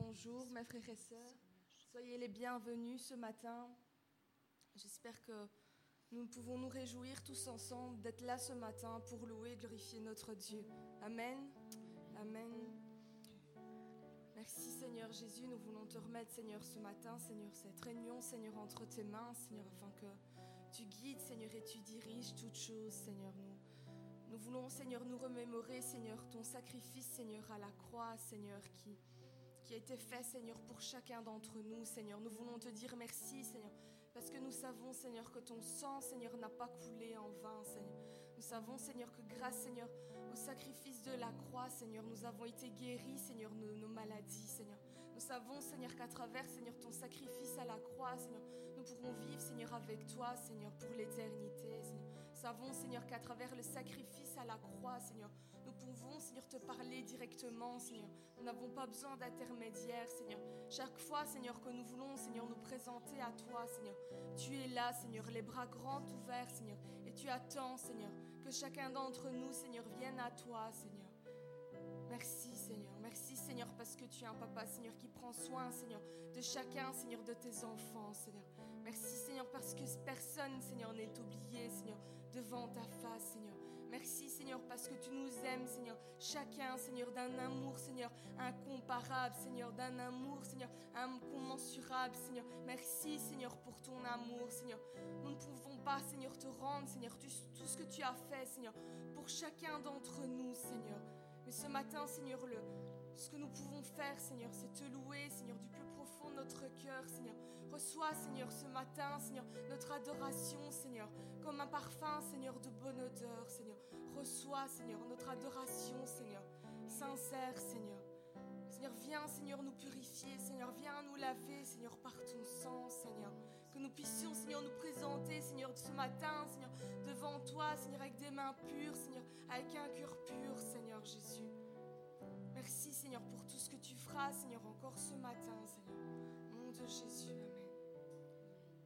bonjour mes frères et sœurs. Soyez les bienvenus ce matin. J'espère que nous pouvons nous réjouir tous ensemble d'être là ce matin pour louer et glorifier notre Dieu. Amen. Amen. Merci Seigneur Jésus, nous voulons te remettre Seigneur ce matin, Seigneur cette réunion, Seigneur entre tes mains, Seigneur, afin que tu guides Seigneur et tu diriges toutes choses, Seigneur. Nous, nous voulons Seigneur nous remémorer Seigneur ton sacrifice Seigneur à la croix, Seigneur, qui, qui a été fait, Seigneur, pour chacun d'entre nous, Seigneur. Nous voulons te dire merci, Seigneur, parce que nous savons, Seigneur, que ton sang, Seigneur, n'a pas coulé en vain, Seigneur. Nous savons, Seigneur, que grâce, Seigneur, au sacrifice de la croix, Seigneur, nous avons été guéris, Seigneur, de nos maladies, Seigneur. Nous savons, Seigneur, qu'à travers, Seigneur, ton sacrifice à la croix, Seigneur, nous pourrons vivre, Seigneur, avec toi, Seigneur, pour l'éternité, Seigneur. Nous savons, Seigneur, qu'à travers le sacrifice à la croix, Seigneur, nous pouvons, Seigneur, te parler directement, Seigneur. Nous n'avons pas besoin d'intermédiaire, Seigneur. Chaque fois, Seigneur, que nous voulons, Seigneur, nous présenter à toi, Seigneur, tu es là, Seigneur, les bras grands ouverts, Seigneur, et tu attends, Seigneur, que chacun d'entre nous, Seigneur, vienne à toi, Seigneur. Merci, Seigneur. Merci, Seigneur, parce que tu es un papa, Seigneur, qui prend soin, Seigneur, de chacun, Seigneur, de tes enfants, Seigneur. Merci, Seigneur, parce que personne, Seigneur, n'est oublié, Seigneur, devant ta face, Seigneur. Merci Seigneur parce que tu nous aimes Seigneur. Chacun Seigneur d'un amour Seigneur incomparable Seigneur. D'un amour Seigneur incommensurable Seigneur. Merci Seigneur pour ton amour Seigneur. Nous ne pouvons pas Seigneur te rendre Seigneur tout ce que tu as fait Seigneur pour chacun d'entre nous Seigneur. Mais ce matin Seigneur le, ce que nous pouvons faire Seigneur c'est te louer Seigneur du plus profond de notre cœur Seigneur. Reçois, Seigneur, ce matin, Seigneur, notre adoration, Seigneur, comme un parfum, Seigneur, de bonne odeur, Seigneur. Reçois, Seigneur, notre adoration, Seigneur, sincère, Seigneur. Seigneur, viens, Seigneur, nous purifier, Seigneur, viens nous laver, Seigneur, par ton sang, Seigneur. Que nous puissions, Seigneur, nous présenter, Seigneur, ce matin, Seigneur, devant toi, Seigneur, avec des mains pures, Seigneur, avec un cœur pur, Seigneur Jésus. Merci, Seigneur, pour tout ce que tu feras, Seigneur, encore ce matin, Seigneur. Nom de Jésus,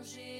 longe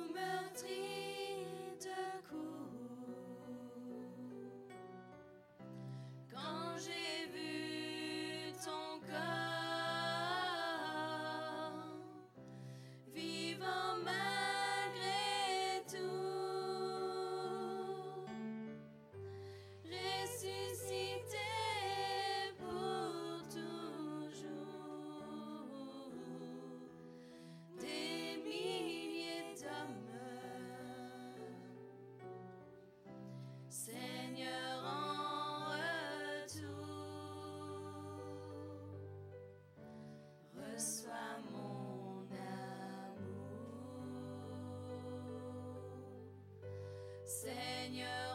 Seigneur,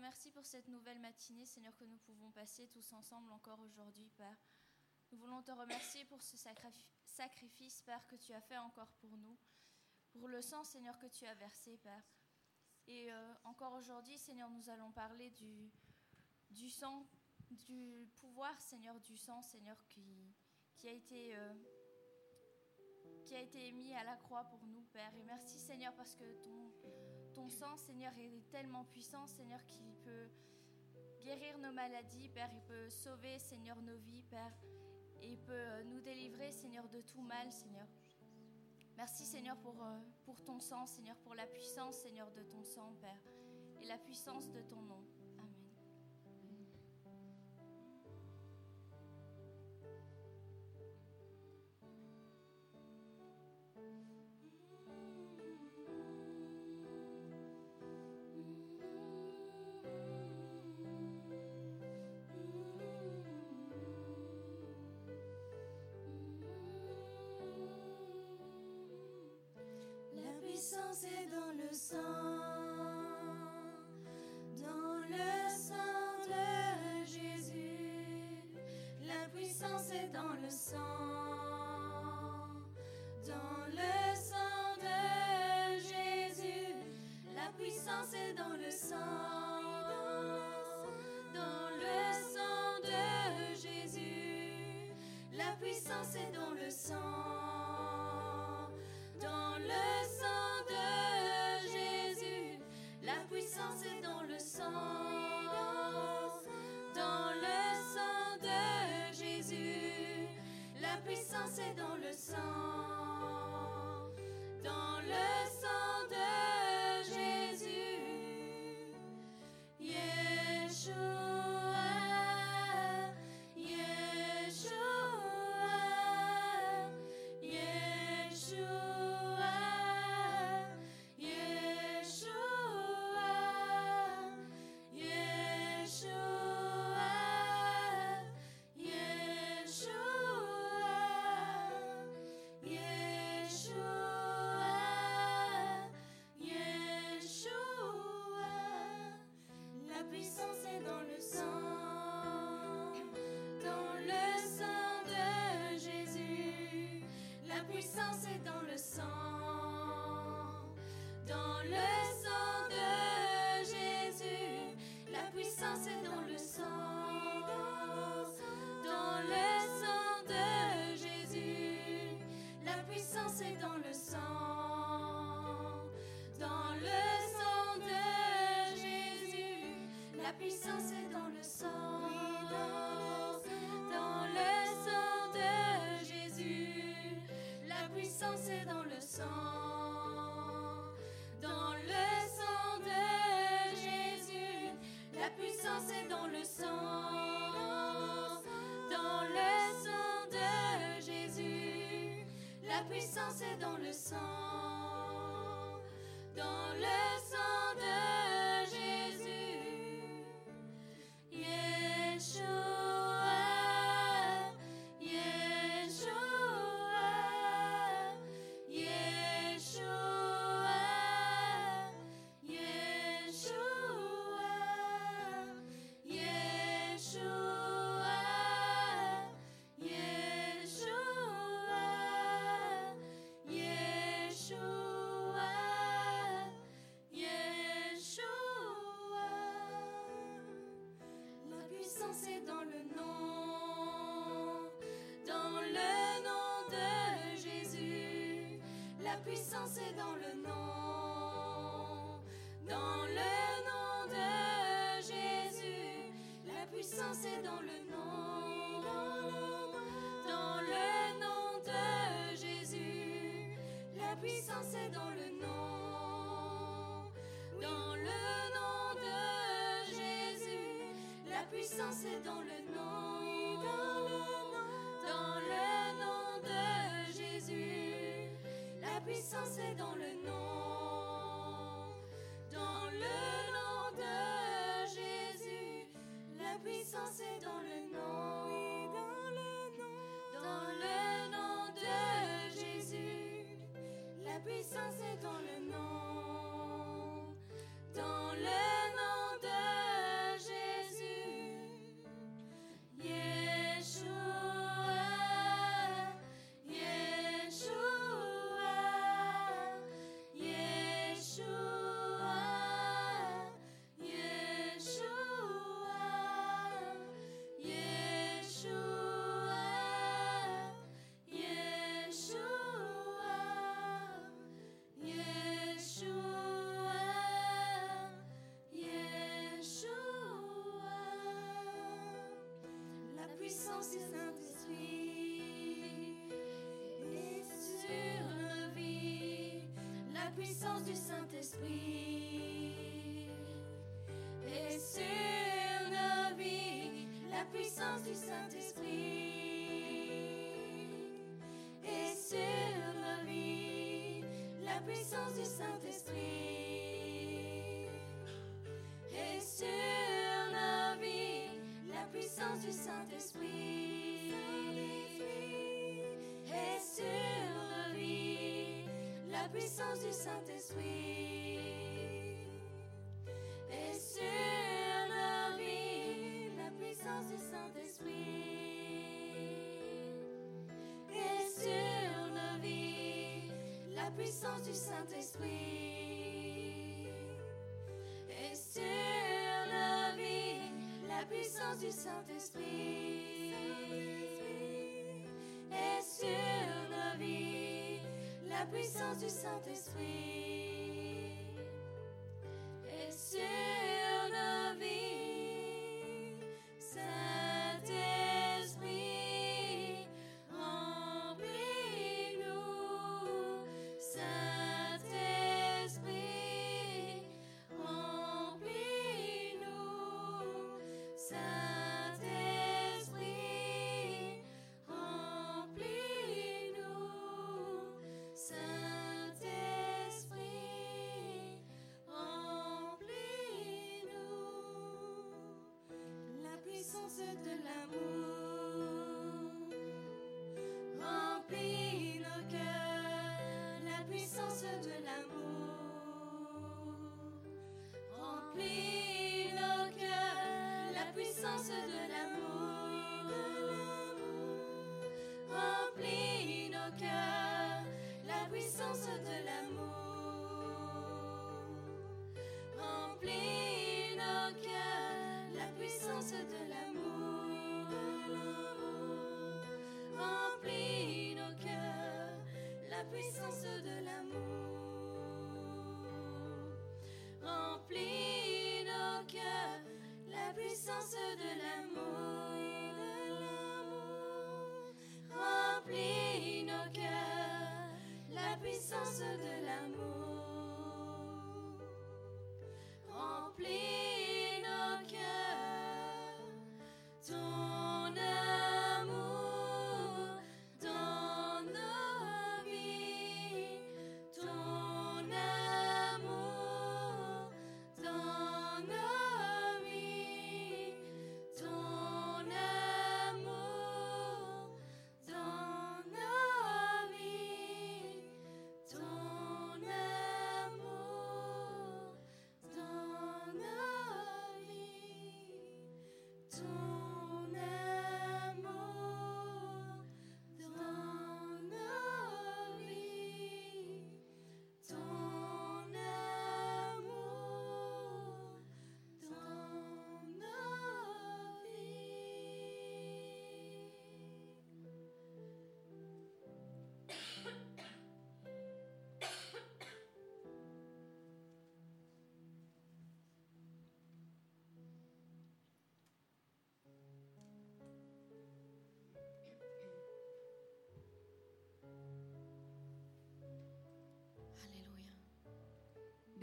merci pour cette nouvelle matinée, Seigneur, que nous pouvons passer tous ensemble encore aujourd'hui, Père. Nous voulons te remercier pour ce sacrifice, Père, que tu as fait encore pour nous, pour le sang, Seigneur, que tu as versé, Père. Et euh, encore aujourd'hui, Seigneur, nous allons parler du, sang, du pouvoir, Seigneur, du sang, Seigneur, qui, qui, a été, euh, qui a été mis à la croix pour nous, Père. Et merci, Seigneur, parce que ton, ton sang, Seigneur, est tellement puissant, Seigneur, qu'il peut guérir nos maladies, Père. Il peut sauver, Seigneur, nos vies, Père. Et il peut euh, nous délivrer, Seigneur, de tout mal, Seigneur. Merci, Seigneur, pour, euh, pour ton sang, Seigneur, pour la puissance, Seigneur, de ton sang, Père. Et la puissance de ton nom. Puissance est dans le sang. Dans le sang de Jésus. La puissance est dans le sang. Dans le sang de Jésus. La puissance est dans le sang. Dans le sang de Jésus. La puissance est dans Est dans le nom, dans le nom de Jésus. La puissance est dans le nom, dans le nom de Jésus. La puissance est dans le nom, dans le nom de Jésus. La puissance est dans sans ses dents puissance du Saint-Esprit est sur nos vies. La puissance du Saint-Esprit est sur nos vies. La puissance du Saint-Esprit puissance du Saint-Esprit est sur nos vies. La puissance du Saint-Esprit est sur nos vies. La puissance du Saint-Esprit est sur nos vies. La puissance du Saint-Esprit Puissance du Saint-Esprit de l'amour puissance de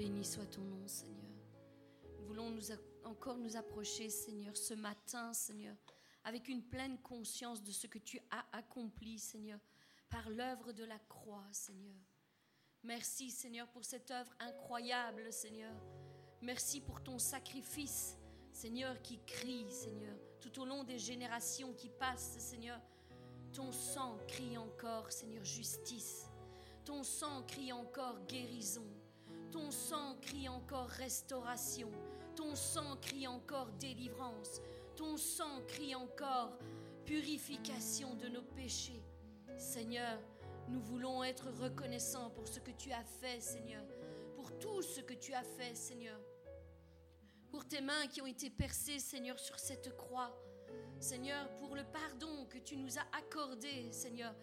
Béni soit ton nom, Seigneur. Nous voulons nous encore nous approcher, Seigneur, ce matin, Seigneur, avec une pleine conscience de ce que tu as accompli, Seigneur, par l'œuvre de la croix, Seigneur. Merci, Seigneur, pour cette œuvre incroyable, Seigneur. Merci pour ton sacrifice, Seigneur, qui crie, Seigneur, tout au long des générations qui passent, Seigneur. Ton sang crie encore, Seigneur, justice. Ton sang crie encore guérison. Ton sang crie encore restauration. Ton sang crie encore délivrance. Ton sang crie encore purification de nos péchés. Seigneur, nous voulons être reconnaissants pour ce que tu as fait, Seigneur. Pour tout ce que tu as fait, Seigneur. Pour tes mains qui ont été percées, Seigneur, sur cette croix. Seigneur, pour le pardon que tu nous as accordé, Seigneur,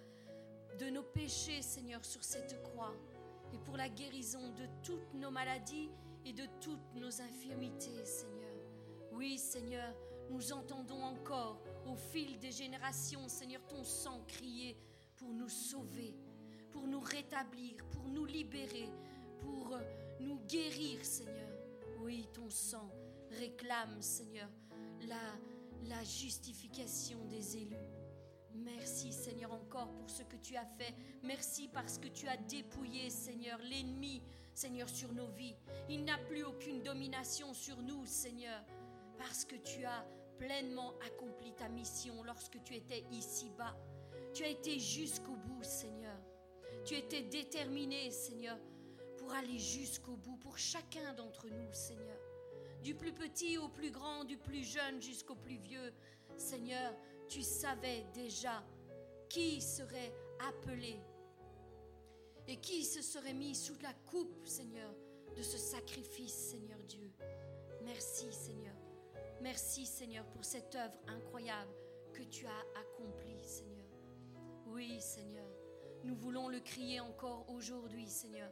de nos péchés, Seigneur, sur cette croix, et pour la guérison de toutes nos maladies et de toutes nos infirmités, Seigneur. Oui, Seigneur, nous entendons encore au fil des générations, Seigneur, ton sang crier pour nous sauver, pour nous rétablir, pour nous libérer, pour euh, nous guérir, Seigneur. Oui, ton sang réclame, Seigneur, la, la justification des élus. Seigneur encore pour ce que tu as fait. Merci parce que tu as dépouillé Seigneur l'ennemi Seigneur sur nos vies. Il n'a plus aucune domination sur nous Seigneur parce que tu as pleinement accompli ta mission lorsque tu étais ici-bas. Tu as été jusqu'au bout Seigneur. Tu étais déterminé Seigneur pour aller jusqu'au bout pour chacun d'entre nous Seigneur. Du plus petit au plus grand, du plus jeune jusqu'au plus vieux. Seigneur, tu savais déjà qui serait appelé et qui se serait mis sous la coupe, Seigneur, de ce sacrifice, Seigneur Dieu. Merci, Seigneur. Merci, Seigneur, pour cette œuvre incroyable que tu as accomplie, Seigneur. Oui, Seigneur, nous voulons le crier encore aujourd'hui, Seigneur.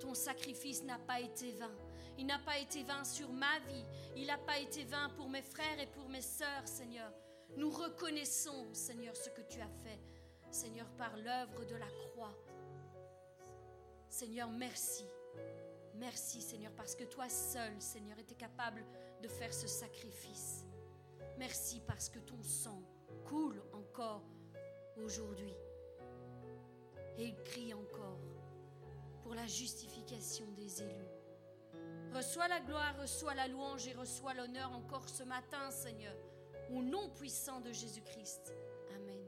Ton sacrifice n'a pas été vain. Il n'a pas été vain sur ma vie. Il n'a pas été vain pour mes frères et pour mes sœurs, Seigneur. Nous reconnaissons, Seigneur, ce que tu as fait, Seigneur, par l'œuvre de la croix. Seigneur, merci. Merci, Seigneur, parce que toi seul, Seigneur, étais capable de faire ce sacrifice. Merci parce que ton sang coule encore aujourd'hui. Et il crie encore pour la justification des élus. Reçois la gloire, reçois la louange et reçois l'honneur encore ce matin, Seigneur, au nom puissant de Jésus-Christ. Amen.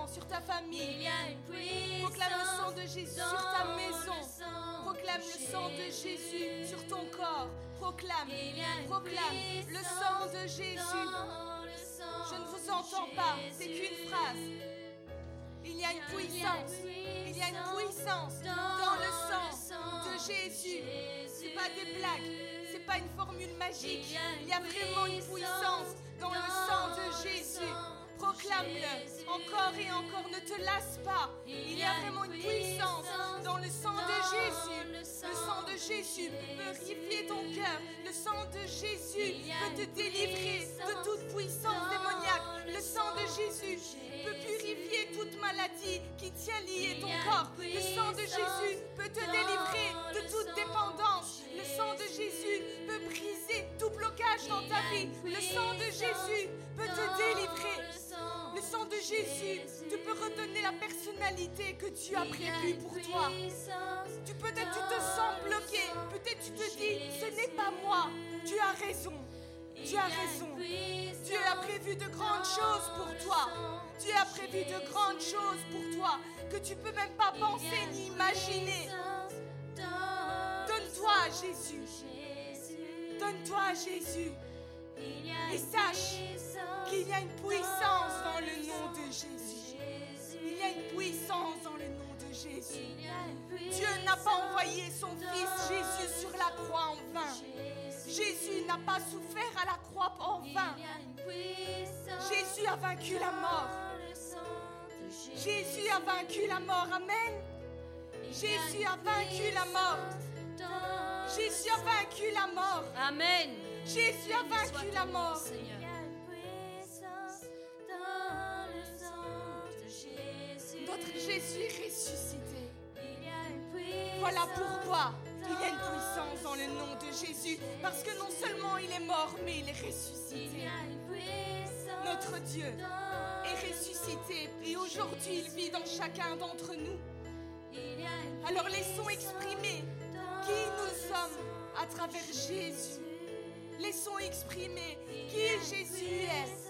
enfants, sur ta Il famille. y a une puissance Proclame le sang de Jésus sur ta maison. Proclame le sang de Jésus sur ton corps. Proclame, proclame le sang de Jésus. Je ne vous entends pas, c'est qu'une phrase. Il y a une puissance. Il y a une puissance dans le sang de Jésus. C'est pas des blagues, c'est pas une formule magique. Il y a vraiment une puissance dans le sang de Jésus. Proclame-le encore et encore, ne te lasse pas. Il y a vraiment une puissance dans le sang de Jésus. Le sang de Jésus peut purifier ton cœur. Le sang de Jésus peut te délivrer de toute puissance démoniaque. Le sang de Jésus peut purifier toute maladie qui tient lié ton corps. Le sang de Jésus peut te délivrer de toute dépendance. Le sang de Jésus peut briser tout blocage dans ta vie. Le sang de Jésus peut te délivrer. Le sang de Jésus te peut redonner la personnalité que Dieu a prévue pour toi. Tu peut-être tu te sens bloqué, peut-être tu te dis ce n'est pas moi. Tu as raison. Tu as raison. Dieu a prévu de grandes choses pour toi. Dieu a prévu de grandes choses pour toi que tu peux même pas penser ni imaginer. Donne-toi à Jésus. Donne-toi à Jésus. Et sache qu'il y a une puissance dans le nom de Jésus. Il y a une puissance dans le nom de Jésus. Dieu n'a pas envoyé son fils Jésus sur la croix en vain. Jésus n'a pas souffert à la croix en vain. Jésus a vaincu la mort. Jésus a vaincu la mort. Amen. Jésus a vaincu la mort. Jésus a vaincu la mort. Amen. Jésus a vaincu la mort. Jésus est ressuscité. Voilà pourquoi il y a une puissance dans le nom de Jésus. Parce que non seulement il est mort, mais il est ressuscité. Notre Dieu est ressuscité et aujourd'hui il vit dans chacun d'entre nous. Alors laissons exprimer qui nous sommes à travers Jésus. Laissons exprimer qui Jésus est.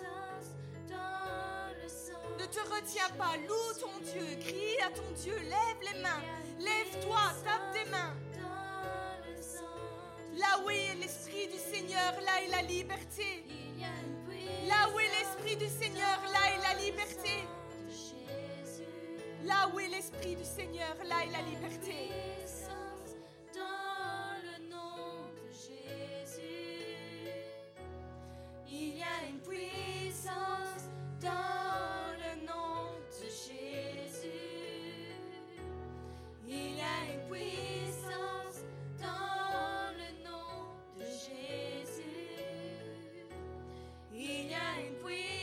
Ne te retiens pas, loue ton Dieu, crie à ton Dieu, lève les mains, lève-toi, tape des mains. Là où est l'Esprit du Seigneur, là est la liberté. Là où est l'Esprit du Seigneur, là est la liberté. Là où est l'Esprit du Seigneur, là est la liberté. Il y a une puissance dans le nom de Jésus. Il y a une puissance dans le nom de Jésus. Il y a une puissance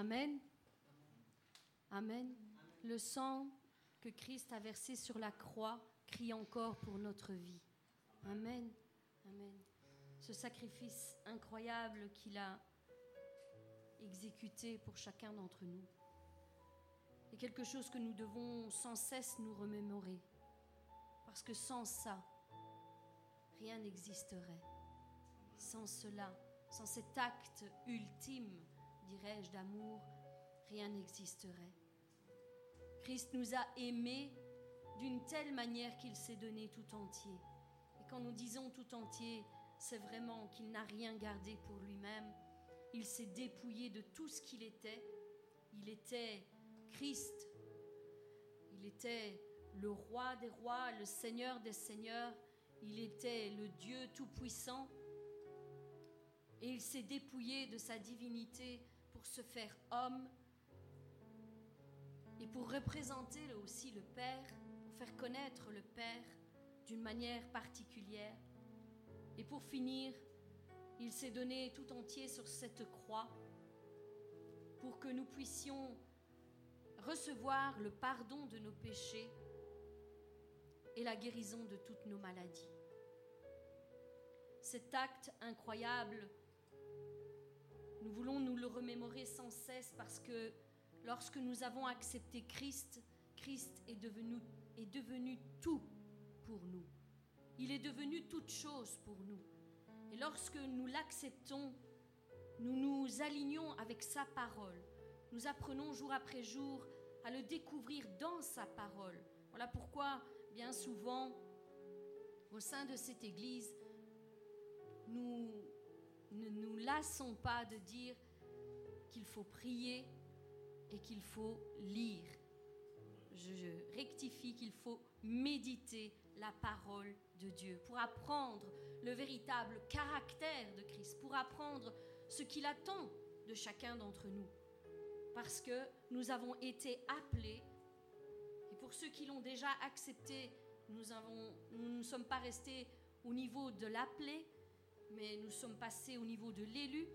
Amen. Amen. Le sang que Christ a versé sur la croix crie encore pour notre vie. Amen. Amen. Ce sacrifice incroyable qu'il a exécuté pour chacun d'entre nous est quelque chose que nous devons sans cesse nous remémorer. Parce que sans ça, rien n'existerait. Sans cela, sans cet acte ultime, dirais-je, d'amour, rien n'existerait. Christ nous a aimés d'une telle manière qu'il s'est donné tout entier. Et quand nous disons tout entier, c'est vraiment qu'il n'a rien gardé pour lui-même. Il s'est dépouillé de tout ce qu'il était. Il était Christ. Il était le roi des rois, le seigneur des seigneurs. Il était le Dieu tout-puissant. Et il s'est dépouillé de sa divinité pour se faire homme et pour représenter aussi le Père, pour faire connaître le Père d'une manière particulière. Et pour finir, il s'est donné tout entier sur cette croix pour que nous puissions recevoir le pardon de nos péchés et la guérison de toutes nos maladies. Cet acte incroyable, nous voulons nous le remémorer sans cesse parce que lorsque nous avons accepté Christ, Christ est devenu, est devenu tout pour nous. Il est devenu toute chose pour nous. Et lorsque nous l'acceptons, nous nous alignons avec sa parole. Nous apprenons jour après jour à le découvrir dans sa parole. Voilà pourquoi, bien souvent, au sein de cette Église, nous ne nous lassons pas de dire qu'il faut prier et qu'il faut lire. Je, rectifie qu'il faut méditer la parole de Dieu pour apprendre le véritable caractère de Christ, pour apprendre ce qu'il attend de chacun d'entre nous. Parce que nous avons été appelés, et pour ceux qui l'ont déjà accepté, nous, nous ne sommes pas restés au niveau de l'appelé, mais nous sommes passés au niveau de l'élu,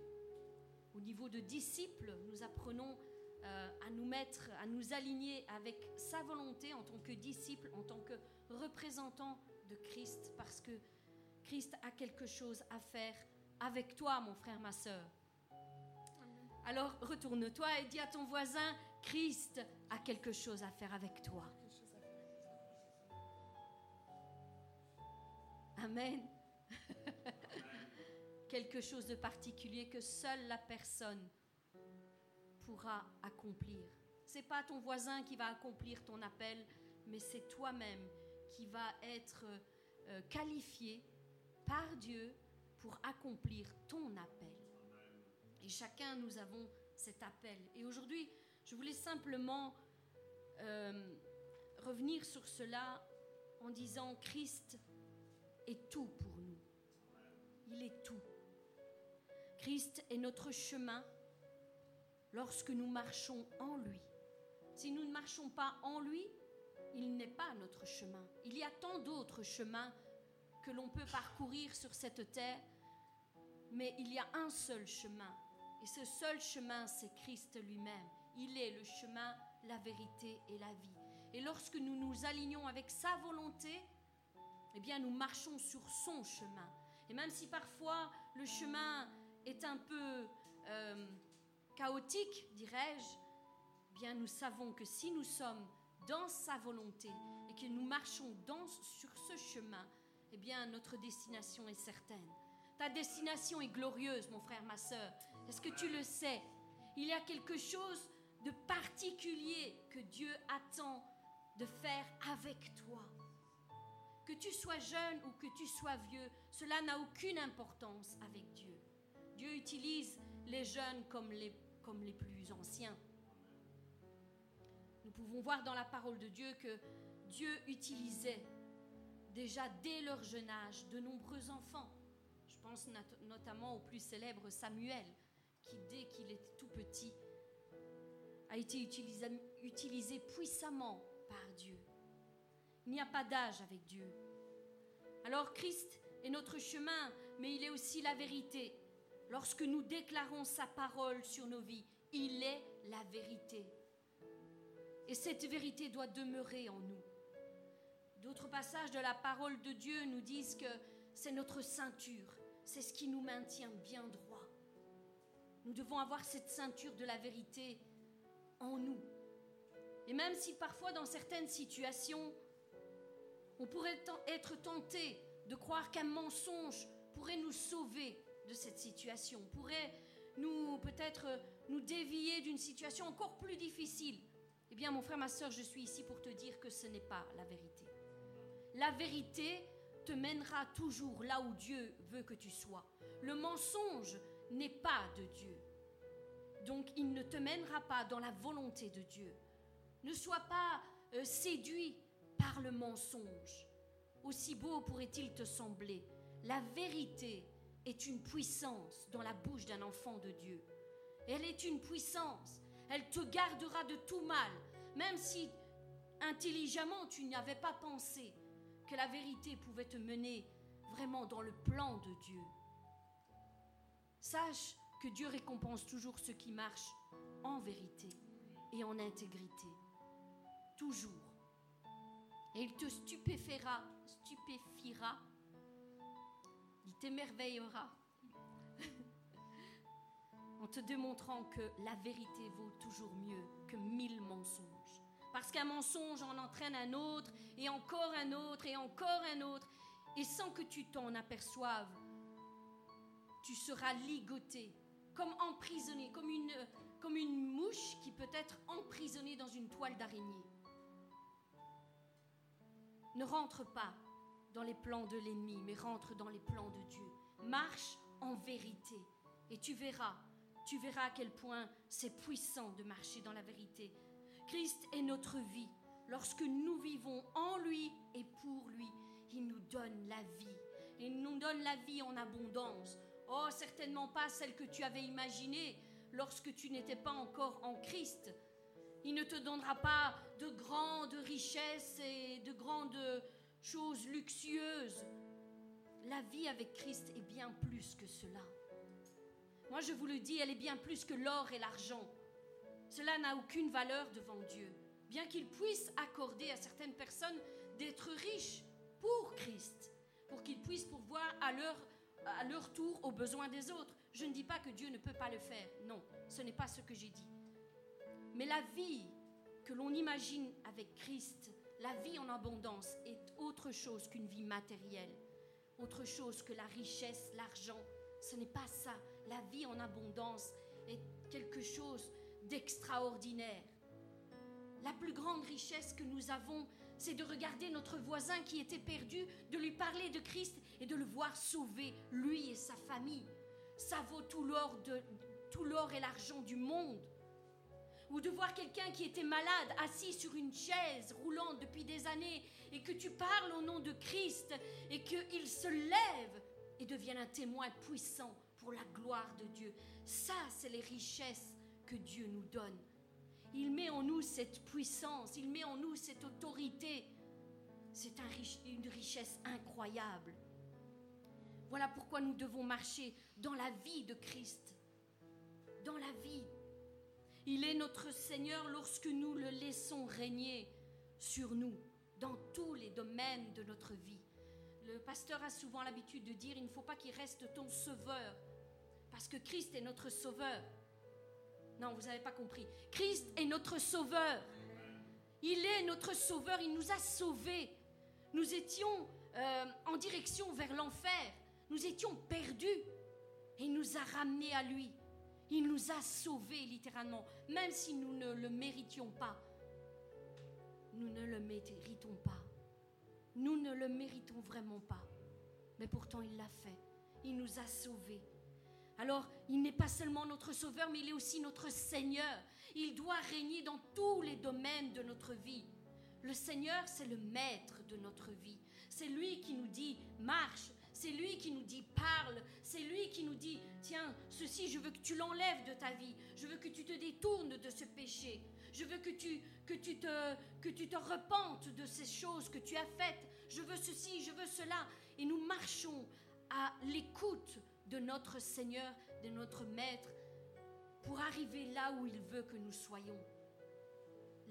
au niveau de disciple. Nous apprenons euh, à nous mettre, à nous aligner avec sa volonté en tant que disciple, en tant que représentant de Christ, parce que Christ a quelque chose à faire avec toi, mon frère, ma soeur. Alors retourne-toi et dis à ton voisin, Christ a quelque chose à faire avec toi. Amen. quelque chose de particulier que seule la personne pourra accomplir. C'est pas ton voisin qui va accomplir ton appel, mais c'est toi-même qui va être euh, qualifié par Dieu pour accomplir ton appel. Et chacun, nous avons cet appel. Et aujourd'hui, je voulais simplement euh, revenir sur cela en disant Christ est tout pour nous. Il est tout. Christ est notre chemin lorsque nous marchons en lui. Si nous ne marchons pas en lui, il n'est pas notre chemin. Il y a tant d'autres chemins que l'on peut parcourir sur cette terre, mais il y a un seul chemin. Et ce seul chemin, c'est Christ lui-même. Il est le chemin, la vérité et la vie. Et lorsque nous nous alignons avec sa volonté, eh bien, nous marchons sur son chemin. Et même si parfois le chemin est un peu euh, chaotique, dirais-je, bien nous savons que si nous sommes dans sa volonté et que nous marchons dans, sur ce chemin, eh bien notre destination est certaine. Ta destination est glorieuse, mon frère, ma soeur. Est-ce que tu le sais? Il y a quelque chose de particulier que Dieu attend de faire avec toi. Que tu sois jeune ou que tu sois vieux, cela n'a aucune importance avec Dieu. Dieu utilise les jeunes comme les, plus anciens. Nous pouvons voir dans la parole de Dieu que Dieu utilisait déjà dès leur jeune âge de nombreux enfants. Je pense notamment au plus célèbre Samuel, qui dès qu'il était tout petit a été utilisé puissamment par Dieu. Il n'y a pas d'âge avec Dieu. Alors Christ est notre chemin, mais il est aussi la vérité. Lorsque nous déclarons sa parole sur nos vies, Il est la vérité. Et cette vérité doit demeurer en nous. D'autres passages de la parole de Dieu nous disent que c'est notre ceinture, c'est ce qui nous maintient bien droit. Nous devons avoir cette ceinture de la vérité en nous. Et même si parfois dans certaines situations, on pourrait être tenté de croire qu'un mensonge pourrait nous sauver de cette situation, pourrait nous peut-être nous dévier d'une situation encore plus difficile. Eh bien, mon frère, ma soeur, je suis ici pour te dire que ce n'est pas la vérité. La vérité te mènera toujours là où Dieu veut que tu sois. Le mensonge n'est pas de Dieu. Donc il ne te mènera pas dans la volonté de Dieu. Ne sois pas euh, séduit par le mensonge. Aussi beau pourrait-il te sembler. La vérité est une puissance dans la bouche d'un enfant de Dieu. Elle est une puissance. Elle te gardera de tout mal, même si intelligemment tu n'avais pas pensé que la vérité pouvait te mener vraiment dans le plan de Dieu. Sache que Dieu récompense toujours ceux qui marchent en vérité et en intégrité. Toujours. Et il te stupéfiera, stupéfiera, il t'émerveillera en te démontrant que la vérité vaut toujours mieux que mille mensonges. Parce qu'un mensonge en entraîne un autre, et encore un autre, et encore un autre. Et sans que tu t'en aperçoives, tu seras ligoté, comme emprisonné, comme une, comme une mouche qui peut être emprisonnée dans une toile d'araignée. Ne rentre pas dans les plans de l'ennemi, mais rentre dans les plans de Dieu. Marche en vérité, et tu verras, tu verras à quel point c'est puissant de marcher dans la vérité. Christ est notre vie. Lorsque nous vivons en lui et pour lui, il nous donne la vie. Il nous donne la vie en abondance. Oh, certainement pas celle que tu avais imaginée lorsque tu n'étais pas encore en Christ. Il ne te donnera pas de grandes richesses et de grandes choses luxueuses. La vie avec Christ est bien plus que cela. Moi, je vous le dis, elle est bien plus que l'or et l'argent. Cela n'a aucune valeur devant Dieu. Bien qu'il puisse accorder à certaines personnes d'être riches pour Christ, pour qu'ils puissent pourvoir à leur, à leur tour aux besoins des autres. Je ne dis pas que Dieu ne peut pas le faire. Non, ce n'est pas ce que j'ai dit. Mais la vie que l'on imagine avec Christ, la vie en abondance, est autre chose qu'une vie matérielle, autre chose que la richesse, l'argent. Ce n'est pas ça. La vie en abondance est quelque chose d'extraordinaire. La plus grande richesse que nous avons, c'est de regarder notre voisin qui était perdu, de lui parler de Christ et de le voir sauver, lui et sa famille. Ça vaut tout l'or, tout l'or et l'argent du monde. Ou de voir quelqu'un qui était malade, assis sur une chaise roulante depuis des années, et que tu parles au nom de Christ, et qu'il se lève et devienne un témoin puissant pour la gloire de Dieu. Ça, c'est les richesses que Dieu nous donne. Il met en nous cette puissance, il met en nous cette autorité. C'est un, une richesse incroyable. Voilà pourquoi nous devons marcher dans la vie de Christ. Dans la vie. Il est notre Seigneur lorsque nous le laissons régner sur nous, dans tous les domaines de notre vie. Le pasteur a souvent l'habitude de dire, il ne faut pas qu'il reste ton sauveur, parce que Christ est notre sauveur. Non, vous n'avez pas compris. Christ est notre sauveur. Il est notre sauveur. Il nous a sauvés. Nous étions euh, en direction vers l'enfer. Nous étions perdus. Et il nous a ramenés à lui. Il nous a sauvés littéralement, même si nous ne le méritions pas. Nous ne le méritons pas. Nous ne le méritons vraiment pas. Mais pourtant, il l'a fait. Il nous a sauvés. Alors, il n'est pas seulement notre Sauveur, mais il est aussi notre Seigneur. Il doit régner dans tous les domaines de notre vie. Le Seigneur, c'est le maître de notre vie. C'est lui qui nous dit marche. C'est lui qui nous dit parle. C'est lui qui nous dit tiens, ceci, je veux que tu l'enlèves de ta vie. Je veux que tu te détournes de ce péché. Je veux que tu, que tu, te, que tu te repentes de ces choses que tu as faites. Je veux ceci, je veux cela. Et nous marchons à l'écoute de notre Seigneur, de notre Maître, pour arriver là où il veut que nous soyons,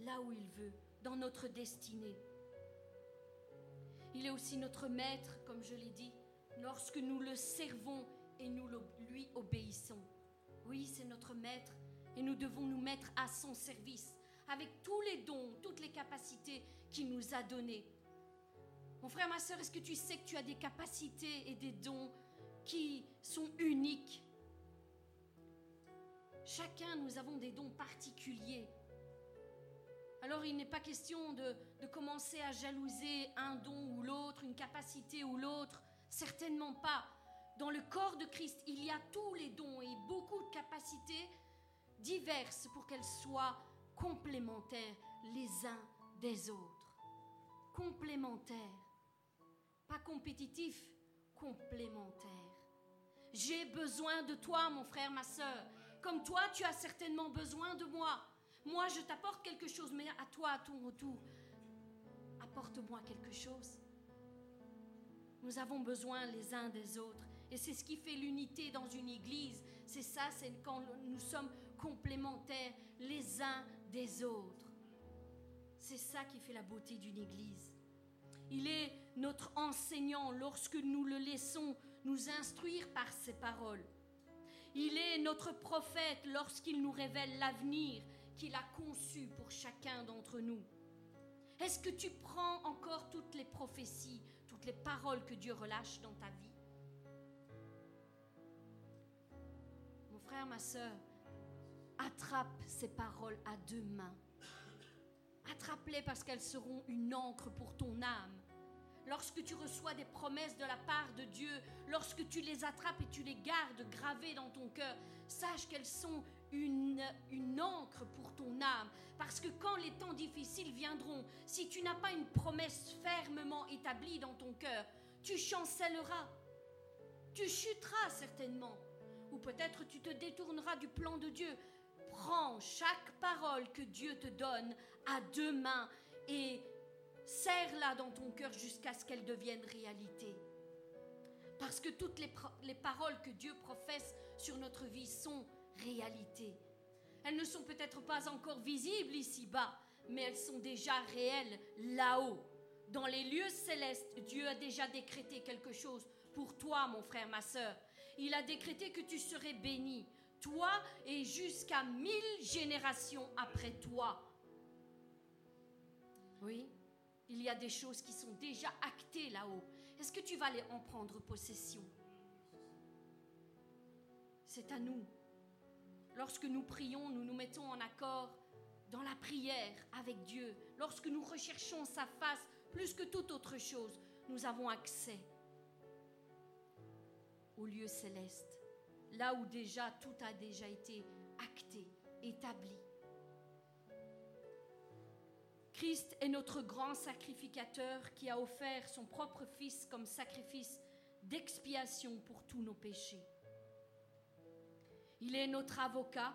là où il veut, dans notre destinée. Il est aussi notre maître, comme je l'ai dit, lorsque nous le servons et nous lui obéissons. Oui, c'est notre maître et nous devons nous mettre à son service avec tous les dons, toutes les capacités qu'il nous a données. Mon frère, ma soeur, est-ce que tu sais que tu as des capacités et des dons qui sont uniques? Chacun, nous avons des dons particuliers. Alors il n'est pas question de, de, commencer à jalouser un don ou l'autre, une capacité ou l'autre. Certainement pas. Dans le corps de Christ, il y a tous les dons et beaucoup de capacités diverses pour qu'elles soient complémentaires les uns des autres. Complémentaires. Pas compétitifs, complémentaires. J'ai besoin de toi, mon frère, ma soeur. Comme toi, tu as certainement besoin de moi. Moi, je t'apporte quelque chose, mais à toi, à ton retour, apporte-moi quelque chose. Nous avons besoin les uns des autres. Et c'est ce qui fait l'unité dans une église. C'est ça, c'est quand nous sommes complémentaires les uns des autres. C'est ça qui fait la beauté d'une église. Il est notre enseignant lorsque nous le laissons nous instruire par ses paroles. Il est notre prophète lorsqu'il nous révèle l'avenir qu'il a conçu pour chacun d'entre nous. Est-ce que tu prends encore toutes les prophéties, les paroles que Dieu relâche dans ta vie Mon frère, ma soeur, attrape ces paroles à deux mains. Attrape-les parce qu'elles seront une encre pour ton âme. Lorsque tu reçois des promesses de la part de Dieu, lorsque tu les attrapes et tu les gardes gravées dans ton cœur, sache qu'elles sont une, une encre pour ton âme. Parce que quand les temps difficiles viendront, si tu n'as pas une promesse fermement établie dans ton cœur, tu chancelleras. Tu chuteras certainement. Ou peut-être tu te détourneras du plan de Dieu. Prends chaque parole que Dieu te donne à deux mains et serre-la dans ton cœur jusqu'à ce qu'elle devienne réalité. Parce que toutes les, les, paroles que Dieu professe sur notre vie sont réalité. Elles ne sont peut-être pas encore visibles ici-bas, mais elles sont déjà réelles là-haut. Dans les lieux célestes, Dieu a déjà décrété quelque chose pour toi, mon frère, ma soeur. Il a décrété que tu serais béni, toi et jusqu'à mille générations après toi. Oui, il y a des choses qui sont déjà actées là-haut. Est-ce que tu vas les en prendre possession? C'est à nous. Lorsque nous prions, nous nous mettons en accord dans la prière avec Dieu. Lorsque nous recherchons sa face plus que toute autre chose, nous avons accès au lieu céleste, là où déjà tout a déjà été acté, établi. Christ est notre grand sacrificateur qui a offert son propre Fils comme sacrifice d'expiation pour tous nos péchés. Il est notre avocat,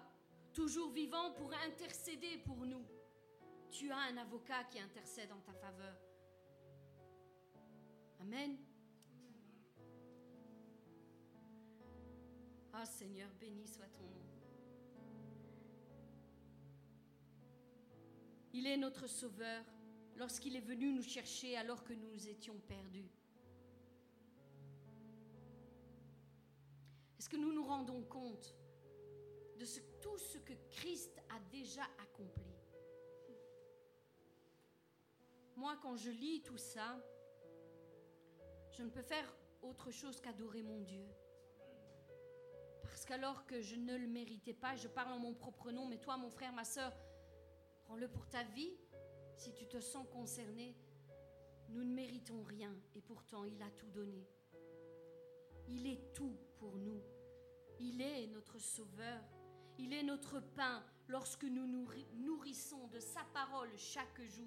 toujours vivant pour intercéder pour nous. Tu as un avocat qui intercède en ta faveur. Amen. Ah Seigneur, béni soit ton nom. Il est notre Sauveur lorsqu'il est venu nous chercher alors que nous étions perdus. Est-ce que nous nous rendons compte de tout ce que Christ a déjà accompli Moi, quand je lis tout ça, je ne peux faire autre chose qu'adorer mon Dieu. Parce qu'alors que je ne le méritais pas, je parle en mon propre nom, mais toi, mon frère, ma soeur, Prends-le pour ta vie si tu te sens concerné. Nous ne méritons rien et pourtant il a tout donné. Il est tout pour nous. Il est notre sauveur. Il est notre pain lorsque nous nous nourrissons de sa parole chaque jour.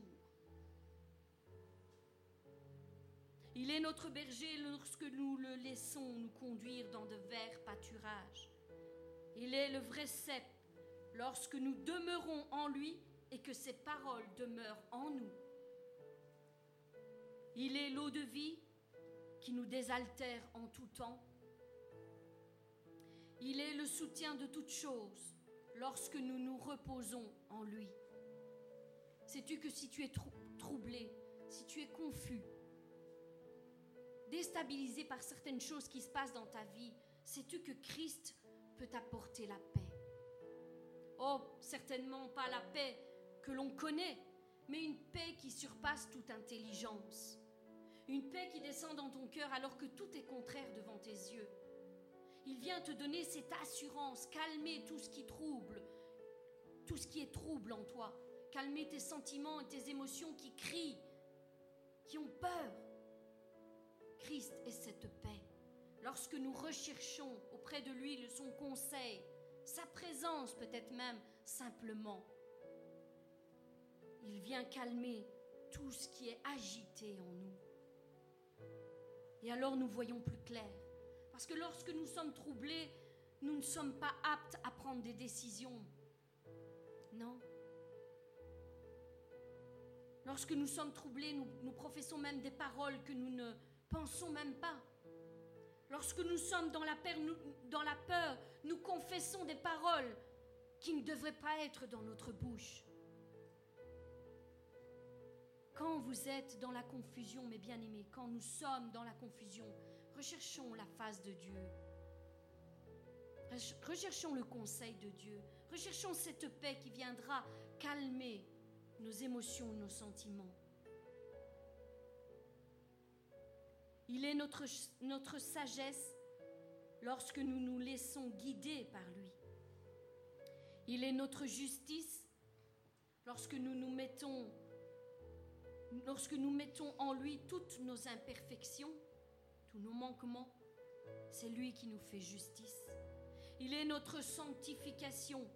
Il est notre berger lorsque nous le laissons nous conduire dans de verts pâturages. Il est le vrai cep lorsque nous demeurons en lui et que ses paroles demeurent en nous. Il est l'eau de vie qui nous désaltère en tout temps. Il est le soutien de toutes choses lorsque nous nous reposons en lui. Sais-tu que si tu es troublé, si tu es confus, déstabilisé par certaines choses qui se passent dans ta vie, sais-tu que Christ peut t'apporter la paix? Oh, certainement pas la paix que l'on connaît, mais une paix qui surpasse toute intelligence. Une paix qui descend dans ton cœur alors que tout est contraire devant tes yeux. Il vient te donner cette assurance, calmer tout ce qui trouble, tout ce qui est trouble en toi, calmer tes sentiments et tes émotions qui crient, qui ont peur. Christ est cette paix. Lorsque nous recherchons auprès de lui son conseil, sa présence peut-être même simplement, il vient calmer tout ce qui est agité en nous. Et alors nous voyons plus clair. Parce que lorsque nous sommes troublés, nous ne sommes pas aptes à prendre des décisions. Non. Lorsque nous sommes troublés, nous, professons même des paroles que nous ne pensons même pas. Lorsque nous sommes dans la peur, nous confessons des paroles qui ne devraient pas être dans notre bouche. Quand vous êtes dans la confusion, mes bien-aimés, quand nous sommes dans la confusion, recherchons la face de Dieu. Recherchons le conseil de Dieu. Recherchons cette paix qui viendra calmer nos émotions, nos sentiments. Il est notre, sagesse lorsque nous nous laissons guider par lui. Il est notre justice lorsque nous lorsque nous mettons en lui toutes nos imperfections, tous nos manquements, c'est lui qui nous fait justice. Il est notre sanctification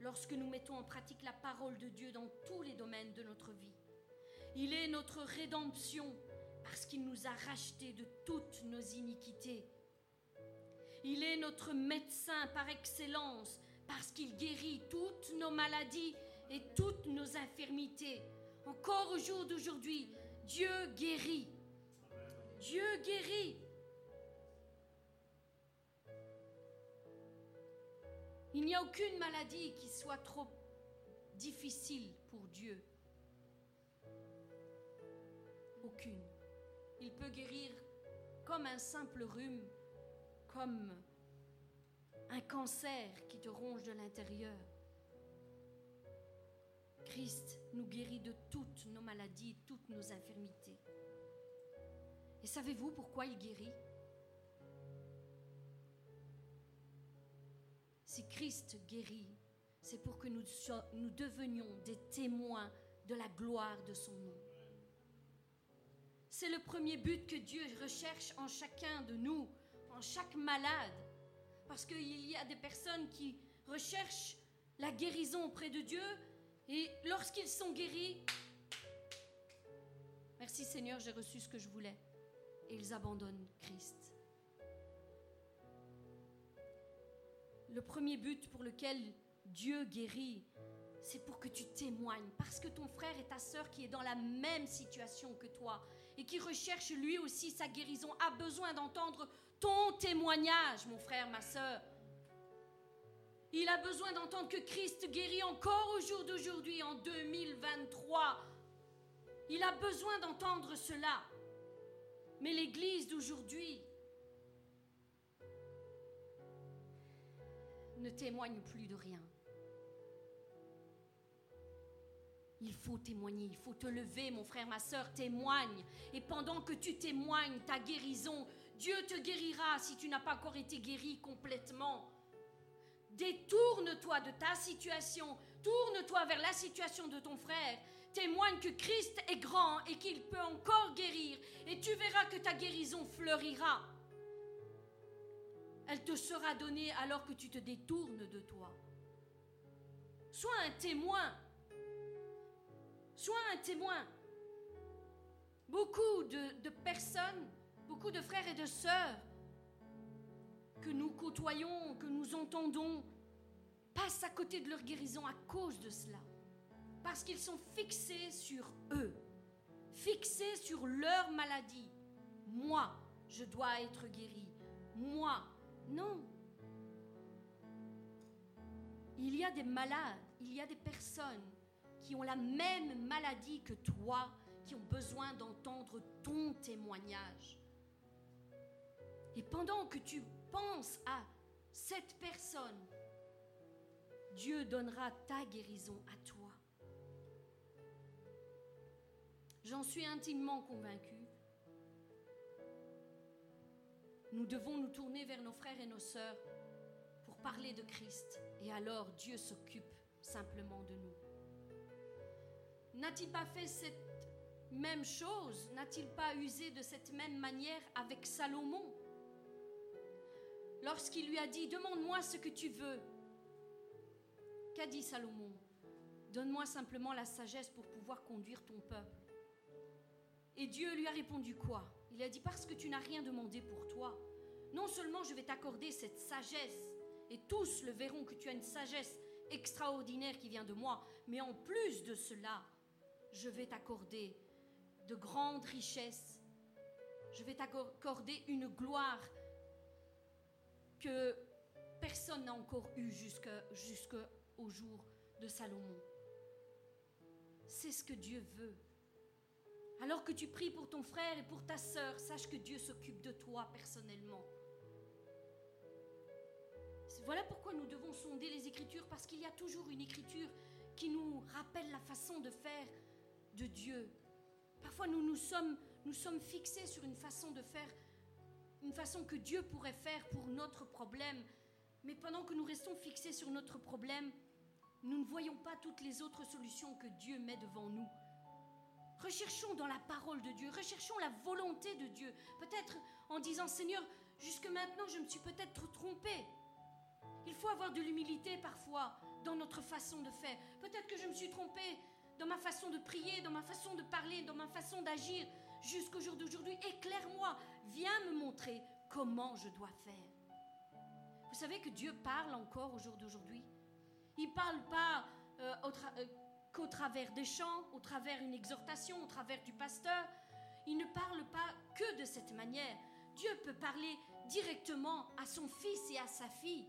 lorsque nous mettons en pratique la parole de Dieu dans tous les domaines de notre vie. Il est notre rédemption parce qu'il nous a rachetés de toutes nos iniquités. Il est notre médecin par excellence parce qu'il guérit toutes nos maladies et toutes nos infirmités. Encore au jour d'aujourd'hui, Dieu guérit. Dieu guérit. Il n'y a aucune maladie qui soit trop difficile pour Dieu. Aucune. Il peut guérir comme un simple rhume, comme un cancer qui te ronge de l'intérieur. Christ nous guérit de toutes nos maladies, toutes nos infirmités. Et savez-vous pourquoi il guérit? Si Christ guérit, c'est pour que nous, devenions des témoins de la gloire de son nom. C'est le premier but que Dieu recherche en chacun de nous, en chaque malade. Parce qu'il y a des personnes qui recherchent la guérison auprès de Dieu et lorsqu'ils sont guéris, merci Seigneur, j'ai reçu ce que je voulais. Et ils abandonnent Christ. Le premier but pour lequel Dieu guérit, c'est pour que tu témoignes, parce que ton frère et ta sœur qui est dans la même situation que toi et qui recherche lui aussi sa guérison a besoin d'entendre ton témoignage, mon frère, ma sœur. Il a besoin d'entendre que Christ guérit encore au jour d'aujourd'hui, en 2023. Il a besoin d'entendre cela. Mais l'Église d'aujourd'hui ne témoigne plus de rien. Il faut témoigner, il faut te lever, mon frère, ma soeur, témoigne. Et pendant que tu témoignes ta guérison, Dieu te guérira si tu n'as pas encore été guéri complètement. Détourne-toi de ta situation, tourne-toi vers la situation de ton frère. Témoigne que Christ est grand et qu'il peut encore guérir, et tu verras que ta guérison fleurira. Elle te sera donnée alors que tu te détournes de toi. Sois un témoin Sois un témoin. Beaucoup de, personnes, beaucoup de frères et de sœurs que nous côtoyons, que nous entendons, passent à côté de leur guérison à cause de cela. Parce qu'ils sont fixés sur eux, fixés sur leur maladie. Moi, je dois être guéri. Moi, non. Il y a des malades, il y a des personnes qui ont la même maladie que toi, qui ont besoin d'entendre ton témoignage. Et pendant que tu penses à cette personne, Dieu donnera ta guérison à toi. J'en suis intimement convaincue. Nous devons nous tourner vers nos frères et nos sœurs pour parler de Christ. Et alors Dieu s'occupe simplement de nous. N'a-t-il pas fait cette même chose? N'a-t-il pas usé de cette même manière avec Salomon? Lorsqu'il lui a dit, demande-moi ce que tu veux. Qu'a dit Salomon? Donne-moi simplement la sagesse pour pouvoir conduire ton peuple. Et Dieu lui a répondu quoi? Il a dit, parce que tu n'as rien demandé pour toi, non seulement je vais t'accorder cette sagesse, et tous le verront que tu as une sagesse extraordinaire qui vient de moi, mais en plus de cela, je vais t'accorder de grandes richesses, je vais t'accorder une gloire que personne n'a encore eue jusqu'au jour de Salomon. C'est ce que Dieu veut. Alors que tu pries pour ton frère et pour ta sœur, sache que Dieu s'occupe de toi personnellement. Voilà pourquoi nous devons sonder les Écritures, parce qu'il y a toujours une Écriture qui nous rappelle la façon de faire de Dieu. Parfois nous nous sommes, nous sommes fixés sur une façon de faire, une façon que Dieu pourrait faire pour notre problème. Mais pendant que nous restons fixés sur notre problème, nous ne voyons pas toutes les autres solutions que Dieu met devant nous. Recherchons dans la parole de Dieu, recherchons la volonté de Dieu. Peut-être en disant Seigneur, jusque maintenant je me suis peut-être trompé. Il faut avoir de l'humilité parfois dans notre façon de faire. Peut-être que je me suis trompé dans ma façon de prier, dans ma façon de parler, dans ma façon d'agir jusqu'au jour d'aujourd'hui. Éclaire-moi, viens me montrer comment je dois faire. Vous savez que Dieu parle encore au jour d'aujourd'hui. Il parle pas euh, euh, qu'au travers des chants, au travers une exhortation, au travers du pasteur. Il ne parle pas que de cette manière. Dieu peut parler directement à son fils et à sa fille.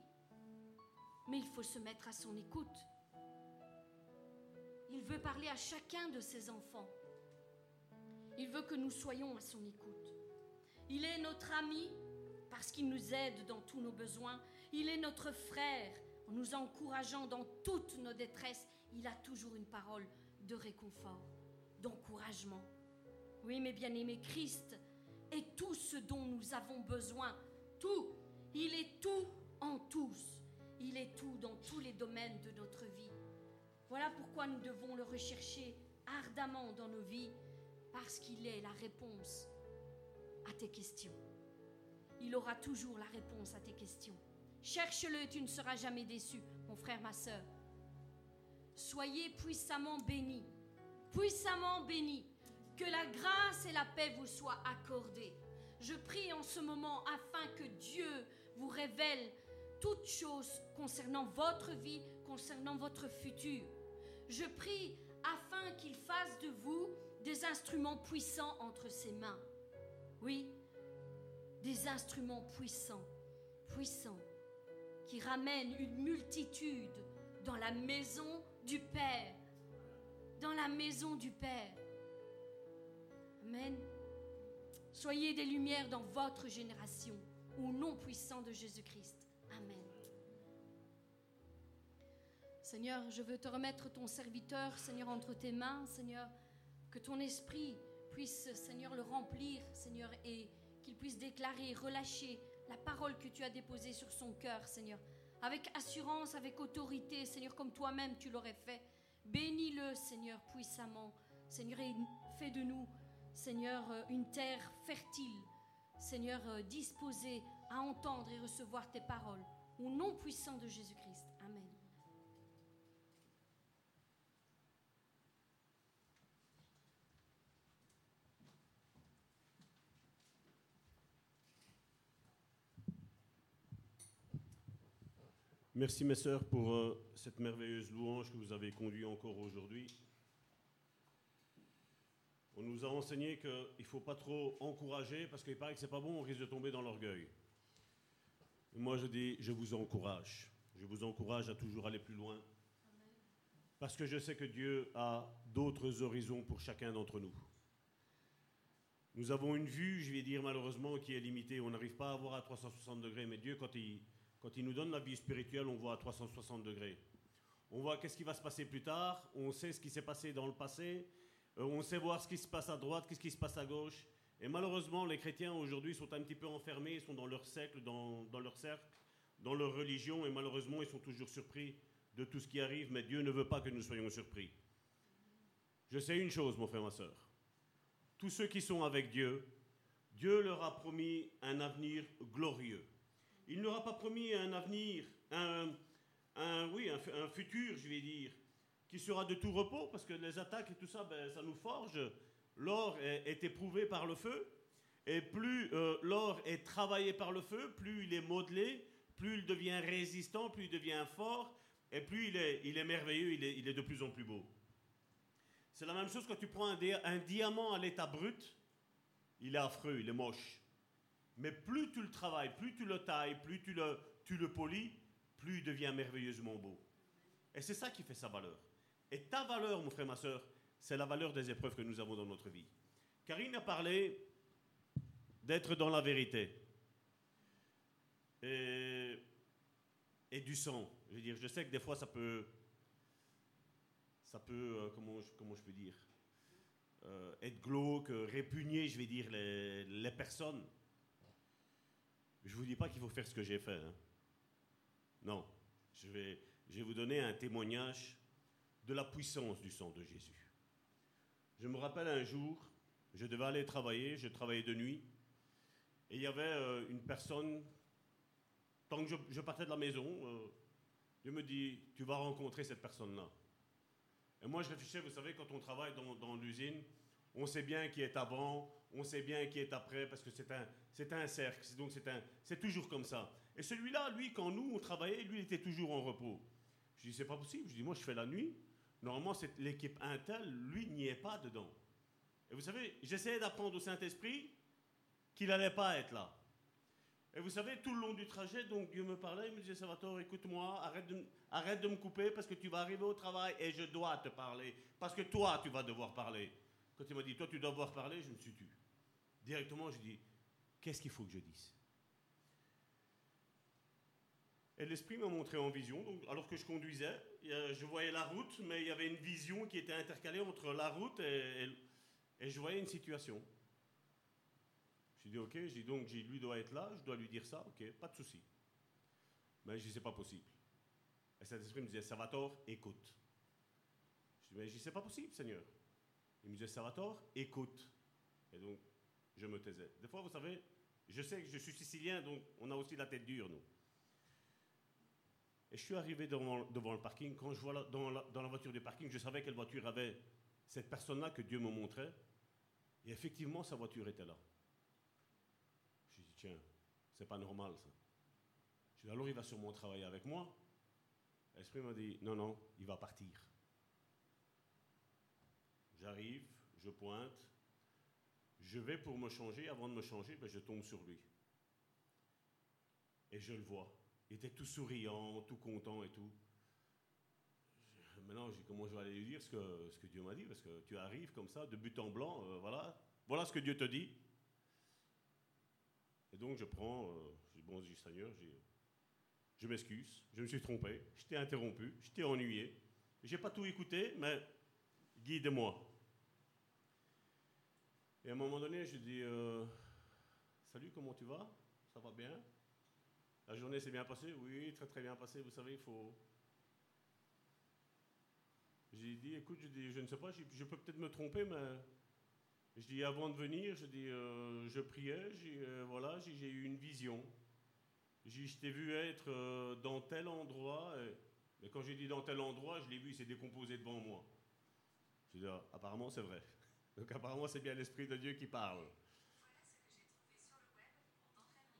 Mais il faut se mettre à son écoute. Il veut parler à chacun de ses enfants. Il veut que nous soyons à son écoute. Il est notre ami parce qu'il nous aide dans tous nos besoins. Il est notre frère en nous encourageant dans toutes nos détresses. Il a toujours une parole de réconfort, d'encouragement. Oui, mes bien-aimés, Christ est tout ce dont nous avons besoin. Tout. Il est tout en tous. Il est tout dans tous les domaines de notre vie. Voilà pourquoi nous devons le rechercher ardemment dans nos vies, parce qu'il est la réponse à tes questions. Il aura toujours la réponse à tes questions. Cherche-le et tu ne seras jamais déçu, mon frère, ma soeur. Soyez puissamment bénis, puissamment bénis. Que la grâce et la paix vous soient accordées. Je prie en ce moment afin que Dieu vous révèle toutes choses concernant votre vie, concernant votre futur. Je prie afin qu'il fasse de vous des instruments puissants entre ses mains. Oui, des instruments puissants, puissants, qui ramènent une multitude dans la maison du Père. Dans la maison du Père. Amen. Soyez des lumières dans votre génération, au nom puissant de Jésus-Christ. Amen. Seigneur, je veux te remettre ton serviteur, Seigneur, entre tes mains, Seigneur, que ton esprit puisse, Seigneur, le remplir, Seigneur, et qu'il puisse déclarer, relâcher la parole que tu as déposée sur son cœur, Seigneur, avec assurance, avec autorité, Seigneur, comme toi-même tu l'aurais fait. Bénis-le, Seigneur, puissamment, Seigneur, fais de nous, Seigneur, une terre fertile, Seigneur, disposée à entendre et recevoir tes paroles. Au nom puissant de Jésus-Christ. Amen. Merci mes sœurs pour euh, cette merveilleuse louange que vous avez conduite encore aujourd'hui. On nous a enseigné qu'il ne faut pas trop encourager parce qu'il paraît que c'est pas bon, on risque de tomber dans l'orgueil. Moi je dis, je vous encourage. Je vous encourage à toujours aller plus loin. Parce que je sais que Dieu a d'autres horizons pour chacun d'entre nous. Nous avons une vue, je vais dire malheureusement, qui est limitée. On n'arrive pas à voir à 360 degrés, mais Dieu, quand il, quand il nous donne la vie spirituelle, on voit à 360 degrés. On voit qu'est-ce qui va se passer plus tard, on sait ce qui s'est passé dans le passé, euh, on sait voir ce qui se passe à droite, qu'est-ce qui se passe à gauche. Et malheureusement, les chrétiens aujourd'hui sont un petit peu enfermés, ils sont dans leur cercle, dans, leur cercle, dans leur religion, et malheureusement, ils sont toujours surpris de tout ce qui arrive, mais Dieu ne veut pas que nous soyons surpris. Je sais une chose, mon frère, ma soeur. Tous ceux qui sont avec Dieu, Dieu leur a promis un avenir glorieux. Il ne leur a pas promis un avenir, un, un oui, un, futur, je vais dire, qui sera de tout repos, parce que les attaques et tout ça, ben, ça nous forge. L'or est, éprouvé par le feu, et plus euh, l'or est travaillé par le feu, plus il est modelé, plus il devient résistant, plus il devient fort, et plus il est, il est merveilleux, il est, il est, de plus en plus beau. C'est la même chose quand tu prends un diamant à l'état brut, il est affreux, il est moche. Mais plus tu le travailles, plus tu le tailles, plus tu le, tu le polis, plus il devient merveilleusement beau. Et c'est ça qui fait sa valeur. Et ta valeur, mon frère, ma soeur, c'est la valeur des épreuves que nous avons dans notre vie. Karine a parlé d'être dans la vérité. Et, du sang. Je veux dire, je sais que des fois ça peut, ça peut, euh, comment, je, comment je peux dire, euh, être glauque, répugner, je vais dire, les, les personnes. Je vous dis pas qu'il faut faire ce que j'ai fait. Hein. Non, je vais, je vais vous donner un témoignage de la puissance du sang de Jésus. Je me rappelle un jour, je devais aller travailler, je travaillais de nuit, et il y avait euh, une personne, tant que je, je, partais de la maison, euh, Dieu me dit, tu vas rencontrer cette personne-là. Et moi je réfléchissais, vous savez, quand on travaille dans l'usine, on sait bien qui est avant, on sait bien qui est après, parce que c'est un, c'est un cercle, donc c'est, un, c'est toujours comme ça. Et celui-là, lui, quand nous, on travaillait, lui, il était toujours en repos. Je dis, c'est pas possible. Je dis, moi, je fais la nuit. Normalement, c'est l'équipe Intel, lui, n'y est pas dedans. Et vous savez, j'essayais d'apprendre au Saint-Esprit qu'il n'allait pas être là. Et vous savez, tout le long du trajet, donc Dieu me parlait, il me disait, Salvatore, écoute-moi, arrête de, arrête de me couper parce que tu vas arriver au travail et je dois te parler. Parce que toi, tu vas devoir parler. Il m'a dit, toi, tu dois devoir parler, je me suis tu. Directement, je dis, qu'est-ce qu'il faut que je dise? Et l'Esprit m'a montré en vision, donc, alors que je conduisais, je voyais la route, mais il y avait une vision qui était intercalée entre la route et, je voyais une situation. Je dis ok, dis donc lui doit être là, je dois lui dire ça, ok, pas de souci. Mais je dis c'est pas possible. Et cet esprit me disait Salvatore, écoute. Je dis mais je dis c'est pas possible, Seigneur. Il me disait Salvatore, écoute. Et donc je me taisais. Des fois, vous savez, je sais que je suis sicilien, donc on a aussi la tête dure, nous. Et je suis arrivé devant, le parking. Quand je vois la, dans, la, dans la voiture du parking, je savais quelle voiture avait cette personne-là que Dieu me montrait. Et effectivement, sa voiture était là. Je dis, tiens, c'est pas normal ça. Je dis, alors il va sûrement travailler avec moi. L'esprit m'a dit, non, non, il va partir. J'arrive, je pointe, je vais pour me changer. Avant de me changer, ben, je tombe sur lui. Et je le vois. Il était tout souriant, tout content et tout. Maintenant, comment je vais aller lui dire ce que, ce que Dieu m'a dit? Parce que tu arrives comme ça, de but en blanc, euh, voilà. Voilà ce que Dieu te dit. Et donc, je prends, euh, je dis, bon, Seigneur, je, je m'excuse, je me suis trompé, je t'ai interrompu, je t'ai ennuyé. Je n'ai pas tout écouté, mais guide-moi. Et à un moment donné, je dis, euh, salut, comment tu vas? Ça va bien? La journée s'est bien passée? Oui, très très bien passée. Vous savez, il faut. J'ai dit, écoute, je, dis, je ne sais pas, je, peux peut-être me tromper, mais. Je dis, avant de venir, je dis, euh, je priais, euh, voilà, j'ai eu une vision. Je t'ai vu être euh, dans tel endroit, et, et quand j'ai dit dans tel endroit, je l'ai vu, il s'est décomposé devant moi. Je dis, ah, apparemment, c'est vrai. Donc, apparemment, c'est bien l'Esprit de Dieu qui parle.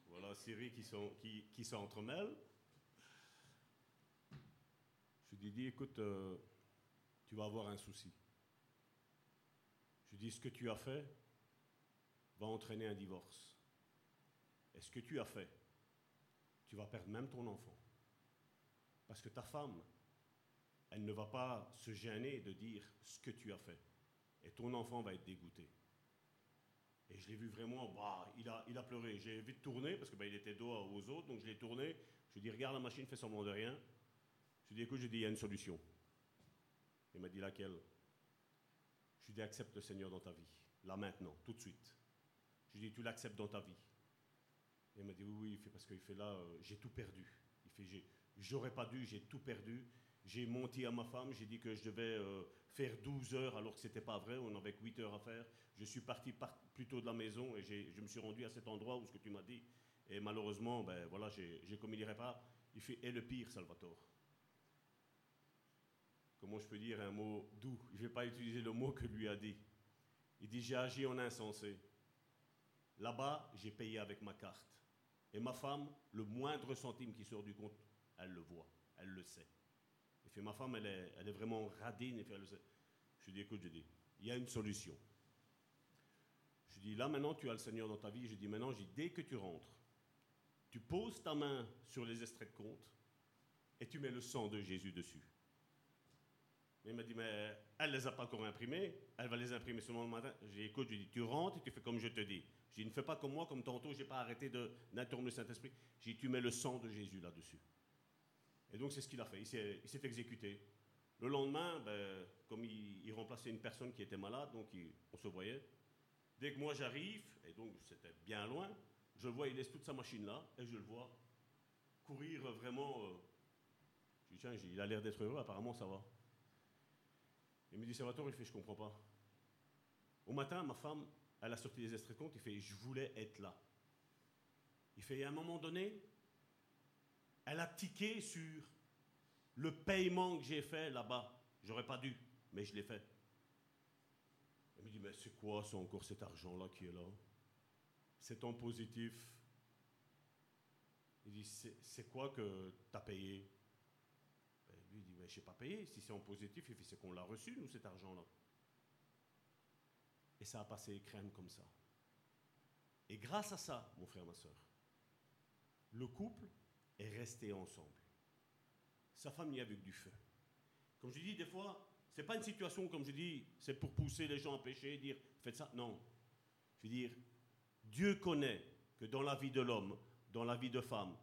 Voilà Siri qui, sont, qui, s'entremêlent. Je lui dis, écoute, euh, tu vas avoir un souci. Je dis, ce que tu as fait va entraîner un divorce. Et ce que tu as fait, tu vas perdre même ton enfant. Parce que ta femme, elle ne va pas se gêner de dire ce que tu as fait. Et ton enfant va être dégoûté. Et je l'ai vu vraiment, bah, il, a, il a pleuré. J'ai vite tourné, parce qu'il bah, était dos aux autres, donc je l'ai tourné. Je lui ai dit, regarde la machine, fais semblant de rien. Je lui ai dit, écoute, je il y a une solution. Il m'a dit, laquelle? Je lui ai dit, accepte le Seigneur dans ta vie, là maintenant, tout de suite. Je lui ai dit, tu l'acceptes dans ta vie. Il m'a dit, oui, oui, il fait, parce qu'il fait là, euh, j'ai tout perdu. Il fait, j'aurais pas dû, j'ai tout perdu. J'ai menti à ma femme, j'ai dit que je devais euh, faire 12 heures alors que ce n'était pas vrai, on avait 8 heures à faire. Je suis parti plutôt de la maison et je me suis rendu à cet endroit où ce que tu m'as dit. Et malheureusement, ben, voilà, j'ai commis pas. Il fait et le pire, Salvatore. Comment je peux dire un mot doux? Je ne vais pas utiliser le mot que lui a dit. Il dit J'ai agi en insensé. Là-bas, j'ai payé avec ma carte. Et ma femme, le moindre centime qui sort du compte, elle le voit, elle le sait. Il fait Ma femme, elle est, vraiment radine. Je lui dis Écoute, je dis, il y a une solution. Je dis Là, maintenant, tu as le Seigneur dans ta vie. Je dis Maintenant, dès que tu rentres, tu poses ta main sur les extraits de compte et tu mets le sang de Jésus dessus. Mais il m'a dit, mais elle ne les a pas encore imprimés, elle va les imprimer seulement le matin. J'ai écoute, je dis, tu rentres et tu fais comme je te dis. Je dis, ne fais pas comme moi, comme tantôt, je n'ai pas arrêté d'interrompre le Saint-Esprit. J'ai dit, tu mets le sang de Jésus là-dessus. Et donc, c'est ce qu'il a fait. Il s'est exécuté. Le lendemain, ben, comme il, remplaçait une personne qui était malade, donc on se voyait. Dès que moi j'arrive, et donc c'était bien loin, je le vois, il laisse toute sa machine là, et je le vois courir vraiment. Euh, je dis, tiens, il a l'air d'être heureux, apparemment ça va. Il me dit, Salvatore, il fait, je comprends pas. Au matin, ma femme, elle a sorti les extraits de il fait, je voulais être là. Il fait, à un moment donné, elle a tiqué sur le paiement que j'ai fait là-bas. J'aurais pas dû, mais je l'ai fait. Elle me dit, mais c'est quoi, c'est encore cet argent-là qui est là? C'est en positif. Il dit, c'est quoi que tu as payé? Ben, Lui dit, je n'ai pas payé. Si c'est en positif, c'est qu'on l'a reçu, nous, cet argent-là. Et ça a passé crème comme ça. Et grâce à ça, mon frère, ma soeur, le couple est resté ensemble. Sa femme y a vu du feu. Comme je dis, des fois, c'est pas une situation, comme je dis, c'est pour pousser les gens à pécher, dire faites ça. Non. Je veux dire, Dieu connaît que dans la vie de l'homme, dans la vie de femme,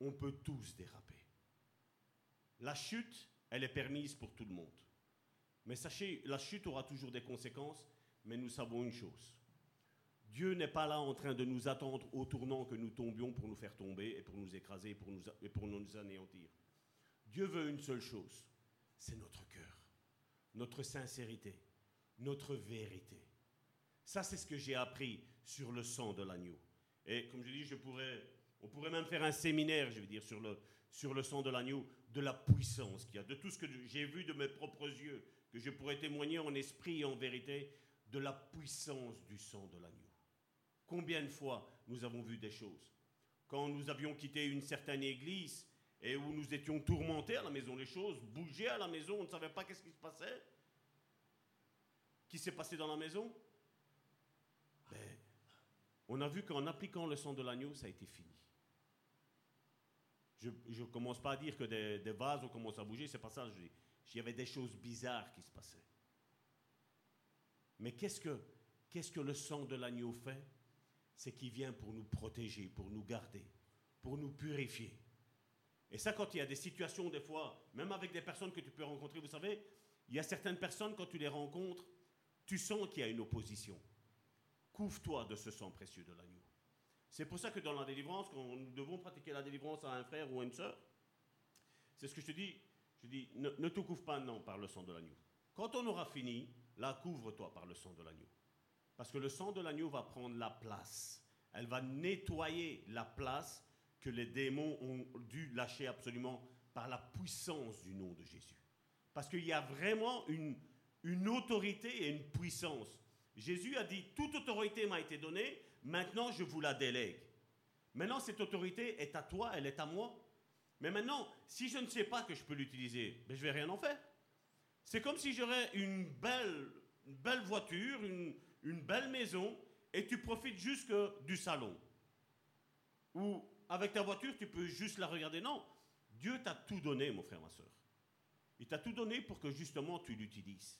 on peut tous déraper. La chute, elle est permise pour tout le monde. Mais sachez, la chute aura toujours des conséquences, mais nous savons une chose. Dieu n'est pas là en train de nous attendre au tournant que nous tombions pour nous faire tomber et pour nous écraser et pour nous, nous anéantir. Dieu veut une seule chose, c'est notre cœur, notre sincérité, notre vérité. Ça, c'est ce que j'ai appris sur le sang de l'agneau. Et comme je dis, on pourrait même faire un séminaire, je veux dire, sur le, sur le sang de l'agneau, de la puissance qu'il y a, de tout ce que j'ai vu de mes propres yeux, que je pourrais témoigner en esprit et en vérité, de la puissance du sang de l'agneau. Combien de fois nous avons vu des choses Quand nous avions quitté une certaine église et où nous étions tourmentés à la maison, les choses bougeaient à la maison, on ne savait pas qu'est-ce qui se passait. Qui s'est passé dans la maison? On a vu qu'en appliquant le sang de l'agneau, ça a été fini. Je ne commence pas à dire que des, vases ont commencé à bouger, c'est pas ça. Il y avait des choses bizarres qui se passaient. Mais qu'est-ce que, qu'est-ce que le sang de l'agneau fait? C'est qu'il vient pour nous protéger, pour nous garder, pour nous purifier. Et ça, quand il y a des situations, des fois, même avec des personnes que tu peux rencontrer, vous savez, il y a certaines personnes, quand tu les rencontres, tu sens qu'il y a une opposition couvre-toi de ce sang précieux de l'agneau. C'est pour ça que dans la délivrance, quand nous devons pratiquer la délivrance à un frère ou à une sœur, c'est ce que je te dis. Je dis, ne, ne te couvre pas, non, par le sang de l'agneau. Quand on aura fini, là, couvre-toi par le sang de l'agneau. Parce que le sang de l'agneau va prendre la place. Elle va nettoyer la place que les démons ont dû lâcher absolument par la puissance du nom de Jésus. Parce qu'il y a vraiment une, autorité et une puissance Jésus a dit, toute autorité m'a été donnée, maintenant je vous la délègue. Maintenant, cette autorité est à toi, elle est à moi. Mais maintenant, si je ne sais pas que je peux l'utiliser, ben, je vais rien en faire. C'est comme si j'aurais une belle voiture, une, une belle maison, et tu profites juste du salon. Ou avec ta voiture, tu peux juste la regarder. Non, Dieu t'a tout donné, mon frère, ma soeur. Il t'a tout donné pour que justement tu l'utilises.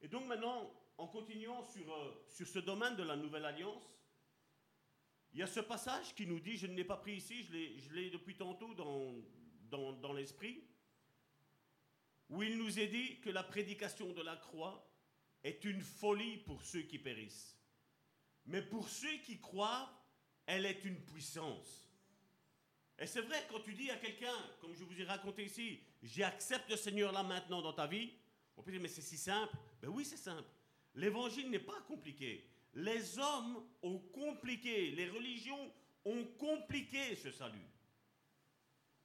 Et donc maintenant, en continuant sur, euh, sur ce domaine de la nouvelle alliance, il y a ce passage qui nous dit, je ne l'ai pas pris ici, je l'ai depuis tantôt dans, dans, dans l'esprit, où il nous est dit que la prédication de la croix est une folie pour ceux qui périssent. Mais pour ceux qui croient, elle est une puissance. Et c'est vrai, quand tu dis à quelqu'un, comme je vous ai raconté ici, j'accepte le Seigneur là maintenant dans ta vie, on peut dire, mais c'est si simple. Ben oui, c'est simple. L'évangile n'est pas compliqué. Les hommes ont compliqué, les religions ont compliqué ce salut.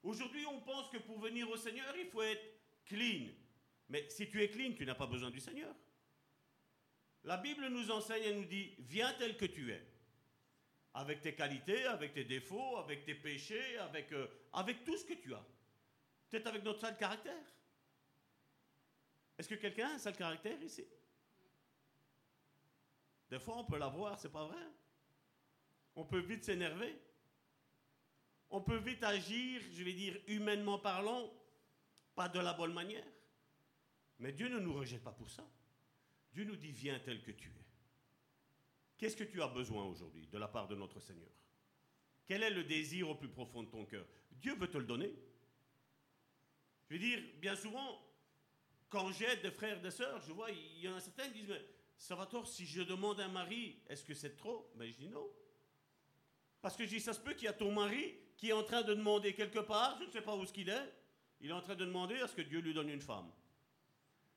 Aujourd'hui, on pense que pour venir au Seigneur, il faut être clean. Mais si tu es clean, tu n'as pas besoin du Seigneur. La Bible nous enseigne et nous dit, viens tel que tu es. Avec tes qualités, avec tes défauts, avec tes péchés, avec, euh, avec tout ce que tu as. Peut-être avec notre sale caractère. Est-ce que quelqu'un a un sale caractère ici? Des fois, on peut l'avoir, c'est pas vrai. On peut vite s'énerver. On peut vite agir, je vais dire humainement parlant, pas de la bonne manière. Mais Dieu ne nous rejette pas pour ça. Dieu nous dit, viens tel que tu es. Qu'est-ce que tu as besoin aujourd'hui de la part de notre Seigneur? Quel est le désir au plus profond de ton cœur? Dieu veut te le donner. Je veux dire, bien souvent, quand j'aide des frères et des sœurs, je vois, il y en a certains qui disent, mais Salvatore, si je demande un mari, est-ce que c'est trop? Mais ben, je dis non. Parce que je dis, ça se peut qu'il y a ton mari qui est en train de demander quelque part, je ne sais pas où ce qu'il est, il est en train de demander à ce que Dieu lui donne une femme?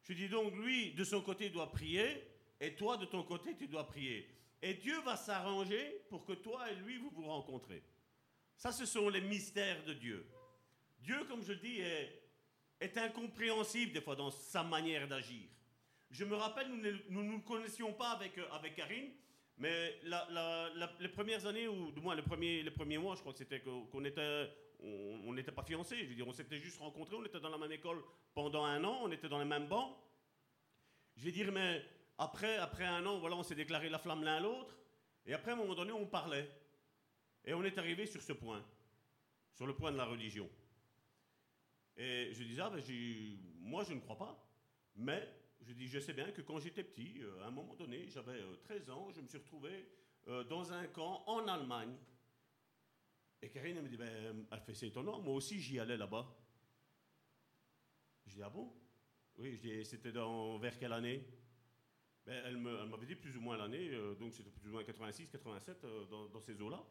Je dis donc, lui, de son côté, doit prier, et toi, de ton côté, tu dois prier. Et Dieu va s'arranger pour que toi et lui, vous vous rencontrez. Ça, ce sont les mystères de Dieu. Dieu, comme je le dis, est, incompréhensible des fois dans sa manière d'agir. Je me rappelle, nous ne nous, connaissions pas avec, euh, avec Karine, mais les premières années, ou du moins les premiers, les premiers mois, je crois que c'était qu'on était, on n'était pas fiancés. Je veux dire, on s'était juste rencontrés, on était dans la même école pendant un an, on était dans les mêmes bancs. Je vais dire, mais après, après un an, voilà, on s'est déclaré la flamme l'un à l'autre. Et après, à un moment donné, on parlait. Et on est arrivé sur ce point, sur le point de la religion. Et je disais, ah, ben, moi, je ne crois pas. Mais je dis, je sais bien que quand j'étais petit, euh, à un moment donné, j'avais 13 euh, ans, je me suis retrouvé euh, dans un camp en Allemagne. Et Karine me dit, ben, elle fait c'est étonnant, moi aussi j'y allais là-bas. Je dis, ah bon? Oui, je dis, c'était dans, vers quelle année? Ben, Elle m'avait dit plus ou moins l'année, donc c'était plus ou moins 86, 87, dans, ces eaux-là.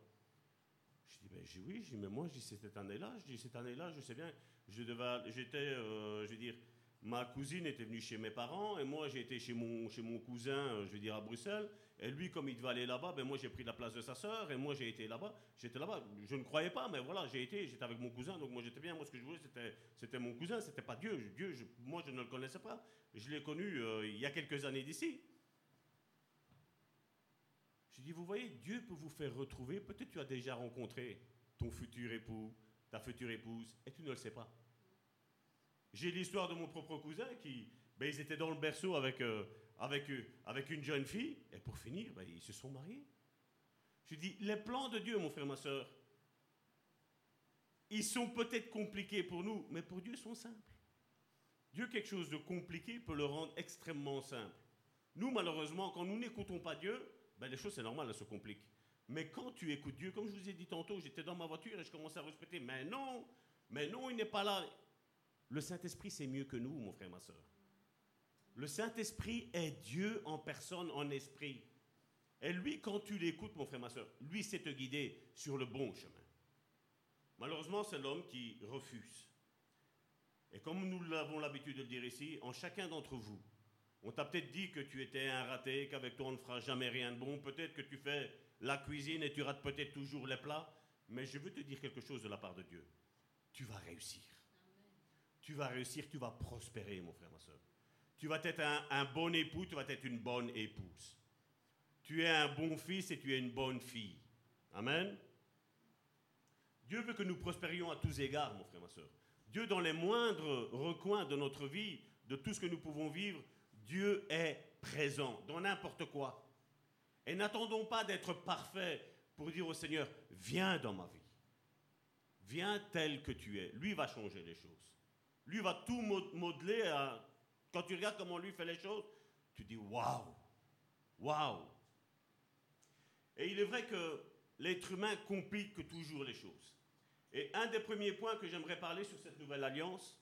Je dis, ben, oui, je dis, mais moi, je dis, cette année-là, je dis, cette année-là, je sais bien, je devais, j'étais, je veux dire, ma cousine était venue chez mes parents et moi j'ai été chez mon, chez mon cousin, euh, je veux dire à Bruxelles. Et lui, comme il devait aller là-bas, ben moi j'ai pris la place de sa sœur et moi j'ai été là-bas. J'étais là-bas. Je ne croyais pas, mais voilà, j'ai été, j'étais avec mon cousin, donc moi j'étais bien. Moi ce que je voulais, c'était, mon cousin, c'était pas Dieu. Dieu, moi je ne le connaissais pas. Je l'ai connu euh, il y a quelques années d'ici. Je dis, vous voyez, Dieu peut vous faire retrouver. Peut-être tu as déjà rencontré ton futur époux, ta future épouse, et tu ne le sais pas. J'ai l'histoire de mon propre cousin qui, ben, ils étaient dans le berceau avec, euh, avec, euh, avec une jeune fille, et pour finir, ben, ils se sont mariés. Je dis, les plans de Dieu, mon frère, ma soeur, ils sont peut-être compliqués pour nous, mais pour Dieu, ils sont simples. Dieu, quelque chose de compliqué, peut le rendre extrêmement simple. Nous, malheureusement, quand nous n'écoutons pas Dieu, ben, les choses, c'est normal, elles se compliquent. Mais quand tu écoutes Dieu, comme je vous ai dit tantôt, j'étais dans ma voiture et je commençais à respecter, mais non, mais non, il n'est pas là. Le Saint-Esprit, c'est mieux que nous, mon frère, ma soeur. Le Saint-Esprit est Dieu en personne, en esprit. Et lui, quand tu l'écoutes, mon frère, ma soeur, lui sait te guider sur le bon chemin. Malheureusement, c'est l'homme qui refuse. Et comme nous l'avons l'habitude de le dire ici, en chacun d'entre vous, on t'a peut-être dit que tu étais un raté, qu'avec toi on ne fera jamais rien de bon. Peut-être que tu fais la cuisine et tu rates peut-être toujours les plats. Mais je veux te dire quelque chose de la part de Dieu. Tu vas réussir tu vas réussir, tu vas prospérer, mon frère, ma soeur. Tu vas être un, bon époux, tu vas être une bonne épouse. Tu es un bon fils et tu es une bonne fille. Amen. Dieu veut que nous prospérions à tous égards, mon frère, ma soeur. Dieu, dans les moindres recoins de notre vie, de tout ce que nous pouvons vivre, Dieu est présent dans n'importe quoi. Et n'attendons pas d'être parfaits pour dire au Seigneur, viens dans ma vie. viens tel que tu es. Lui va changer les choses. Lui va tout modeler. Quand tu regardes comment lui fait les choses, tu dis waouh, waouh. Et il est vrai que l'être humain complique toujours les choses. Et un des premiers points que j'aimerais parler sur cette nouvelle alliance,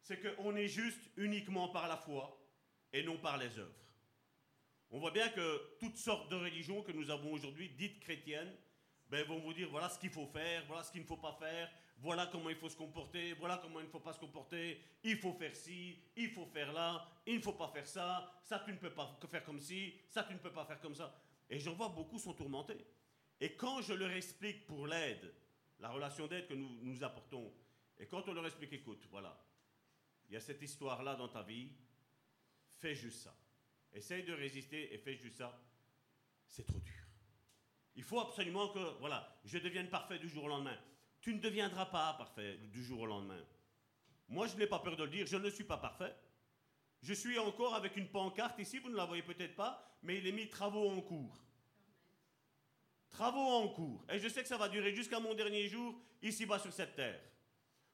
c'est qu'on est juste uniquement par la foi et non par les œuvres. On voit bien que toutes sortes de religions que nous avons aujourd'hui, dites chrétiennes, ben, vont vous dire voilà ce qu'il faut faire, voilà ce qu'il ne faut pas faire, voilà comment il faut se comporter, voilà comment il ne faut pas se comporter, il faut faire ci, il faut faire là, il ne faut pas faire ça, ça tu ne peux pas faire comme ci, ça tu ne peux pas faire comme ça. Et j'en vois beaucoup sont tourmentés. Et quand je leur explique pour l'aide, la relation d'aide que nous, nous apportons, et quand on leur explique, écoute, voilà, il y a cette histoire-là dans ta vie, fais juste ça. Essaye de résister et fais juste ça. C'est trop dur. Il faut absolument que, voilà, je devienne parfait du jour au lendemain. Tu ne deviendras pas parfait du jour au lendemain. Moi, je n'ai pas peur de le dire, je ne suis pas parfait. Je suis encore avec une pancarte ici, vous ne la voyez peut-être pas, mais il est mis travaux en cours. Travaux en cours. Et je sais que ça va durer jusqu'à mon dernier jour ici-bas sur cette terre.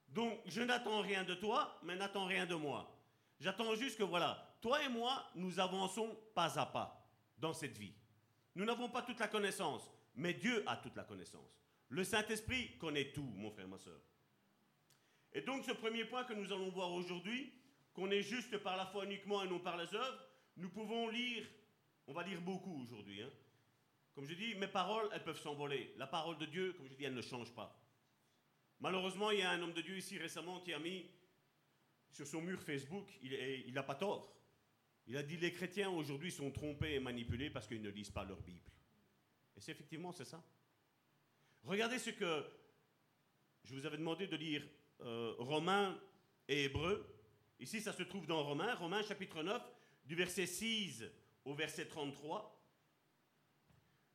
Donc, je n'attends rien de toi, mais n'attends rien de moi. J'attends juste que, voilà, toi et moi, nous avançons pas à pas dans cette vie. Nous n'avons pas toute la connaissance, mais Dieu a toute la connaissance. Le Saint-Esprit connaît tout, mon frère, ma soeur. Et donc, ce premier point que nous allons voir aujourd'hui, qu'on est juste par la foi uniquement et non par les œuvres, nous pouvons lire, on va lire beaucoup aujourd'hui. Hein. Comme je dis, mes paroles, elles peuvent s'envoler. La parole de Dieu, comme je dis, elle ne change pas. Malheureusement, il y a un homme de Dieu ici récemment qui a mis sur son mur Facebook, il n'a pas tort. Il a dit les chrétiens aujourd'hui sont trompés et manipulés parce qu'ils ne lisent pas leur Bible. Et c'est effectivement c'est ça. Regardez ce que je vous avais demandé de lire euh, Romains et Hébreux. Ici, ça se trouve dans Romains, Romains chapitre 9, du verset 6 au verset 33.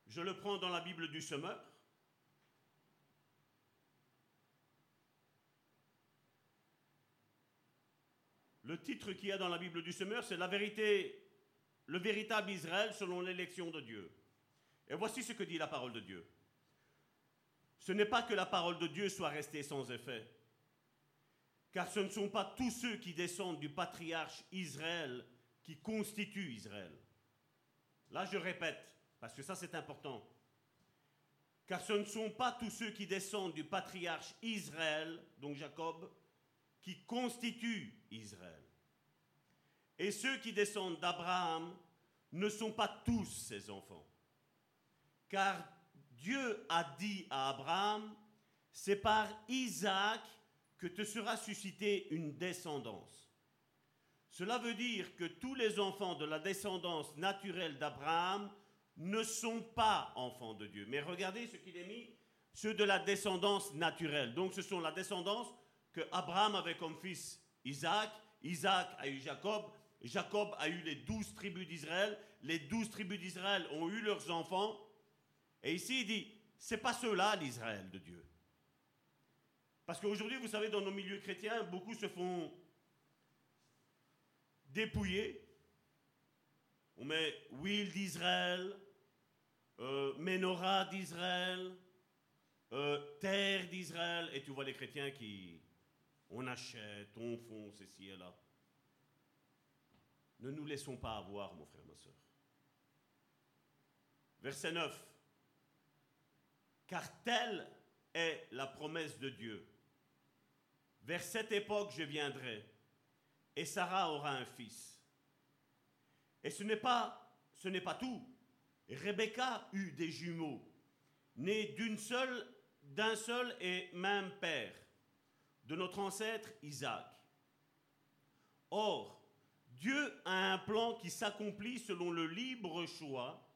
Je le prends dans la Bible du semeur. Le titre qu'il y a dans la Bible du semeur, c'est La vérité, le véritable Israël selon l'élection de Dieu. Et voici ce que dit la parole de Dieu. Ce n'est pas que la parole de Dieu soit restée sans effet, car ce ne sont pas tous ceux qui descendent du patriarche Israël qui constituent Israël. Là, je répète, parce que ça c'est important. Car ce ne sont pas tous ceux qui descendent du patriarche Israël, donc Jacob, qui constituent Israël. Et ceux qui descendent d'Abraham ne sont pas tous ses enfants. Car Dieu a dit à Abraham, c'est par Isaac que te sera suscitée une descendance. Cela veut dire que tous les enfants de la descendance naturelle d'Abraham ne sont pas enfants de Dieu. Mais regardez ce qu'il est mis, ceux de la descendance naturelle. Donc ce sont la descendance que Abraham avait comme fils Isaac, Isaac a eu Jacob, Jacob a eu les douze tribus d'Israël, les douze tribus d'Israël ont eu leurs enfants, et ici il dit, c'est pas ceux-là l'Israël de Dieu. Parce qu'aujourd'hui, vous savez, dans nos milieux chrétiens, beaucoup se font dépouiller. On met Will d'Israël, euh, Menorah d'Israël, euh, Terre d'Israël, et tu vois les chrétiens qui, on achète, on fonce ici et là. Ne nous laissons pas avoir, mon frère, ma soeur. Verset 9. Car telle est la promesse de Dieu. Vers cette époque, je viendrai, et Sarah aura un fils. Et ce n'est pas, ce n'est pas tout. Rebecca eut des jumeaux, nés d'un seul et même père de notre ancêtre Isaac. Or, Dieu a un plan qui s'accomplit selon le libre choix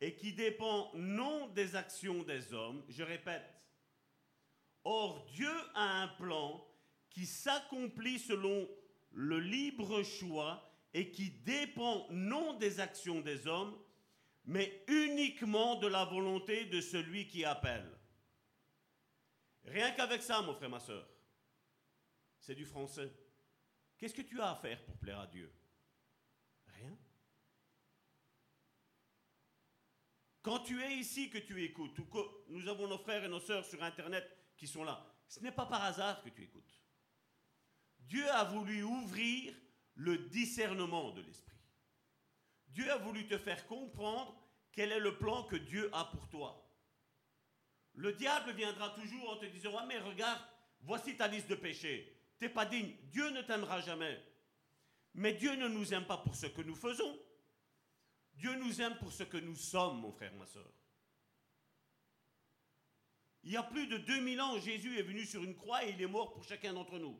et qui dépend non des actions des hommes. Je répète. Or, Dieu a un plan qui s'accomplit selon le libre choix et qui dépend non des actions des hommes, mais uniquement de la volonté de celui qui appelle. Rien qu'avec ça, mon frère, ma soeur c'est du français. Qu'est-ce que tu as à faire pour plaire à Dieu Rien. Quand tu es ici, que tu écoutes, ou que nous avons nos frères et nos sœurs sur Internet qui sont là, ce n'est pas par hasard que tu écoutes. Dieu a voulu ouvrir le discernement de l'esprit. Dieu a voulu te faire comprendre quel est le plan que Dieu a pour toi. Le diable viendra toujours en te disant, ah mais regarde, voici ta liste de péchés. T'es pas digne. Dieu ne t'aimera jamais. Mais Dieu ne nous aime pas pour ce que nous faisons. Dieu nous aime pour ce que nous sommes, mon frère, ma soeur. Il y a plus de 2000 ans, Jésus est venu sur une croix et il est mort pour chacun d'entre nous.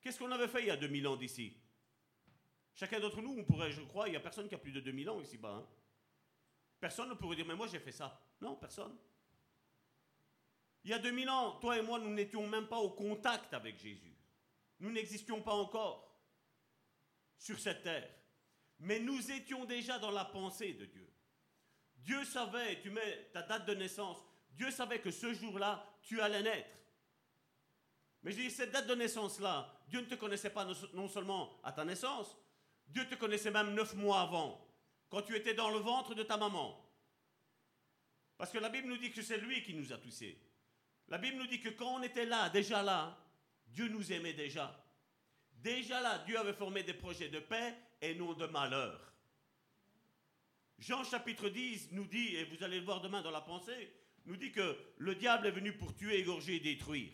Qu'est-ce qu'on avait fait il y a 2000 ans d'ici? Chacun d'entre nous, on pourrait, je crois, il n'y a personne qui a plus de 2000 ans ici-bas. Hein. Personne ne pourrait dire, mais moi j'ai fait ça. Non, personne. Il y a 2000 ans, toi et moi, nous n'étions même pas au contact avec Jésus. Nous n'existions pas encore sur cette terre. Mais nous étions déjà dans la pensée de Dieu. Dieu savait, tu mets ta date de naissance, Dieu savait que ce jour-là, tu allais naître. Mais j'ai dit, cette date de naissance-là, Dieu ne te connaissait pas non seulement à ta naissance, Dieu te connaissait même neuf mois avant, quand tu étais dans le ventre de ta maman. Parce que la Bible nous dit que c'est lui qui nous a touchés. La Bible nous dit que quand on était là, déjà là, Dieu nous aimait déjà. Déjà là, Dieu avait formé des projets de paix et non de malheur. Jean chapitre 10 nous dit, et vous allez le voir demain dans la pensée, nous dit que le diable est venu pour tuer, égorger et détruire.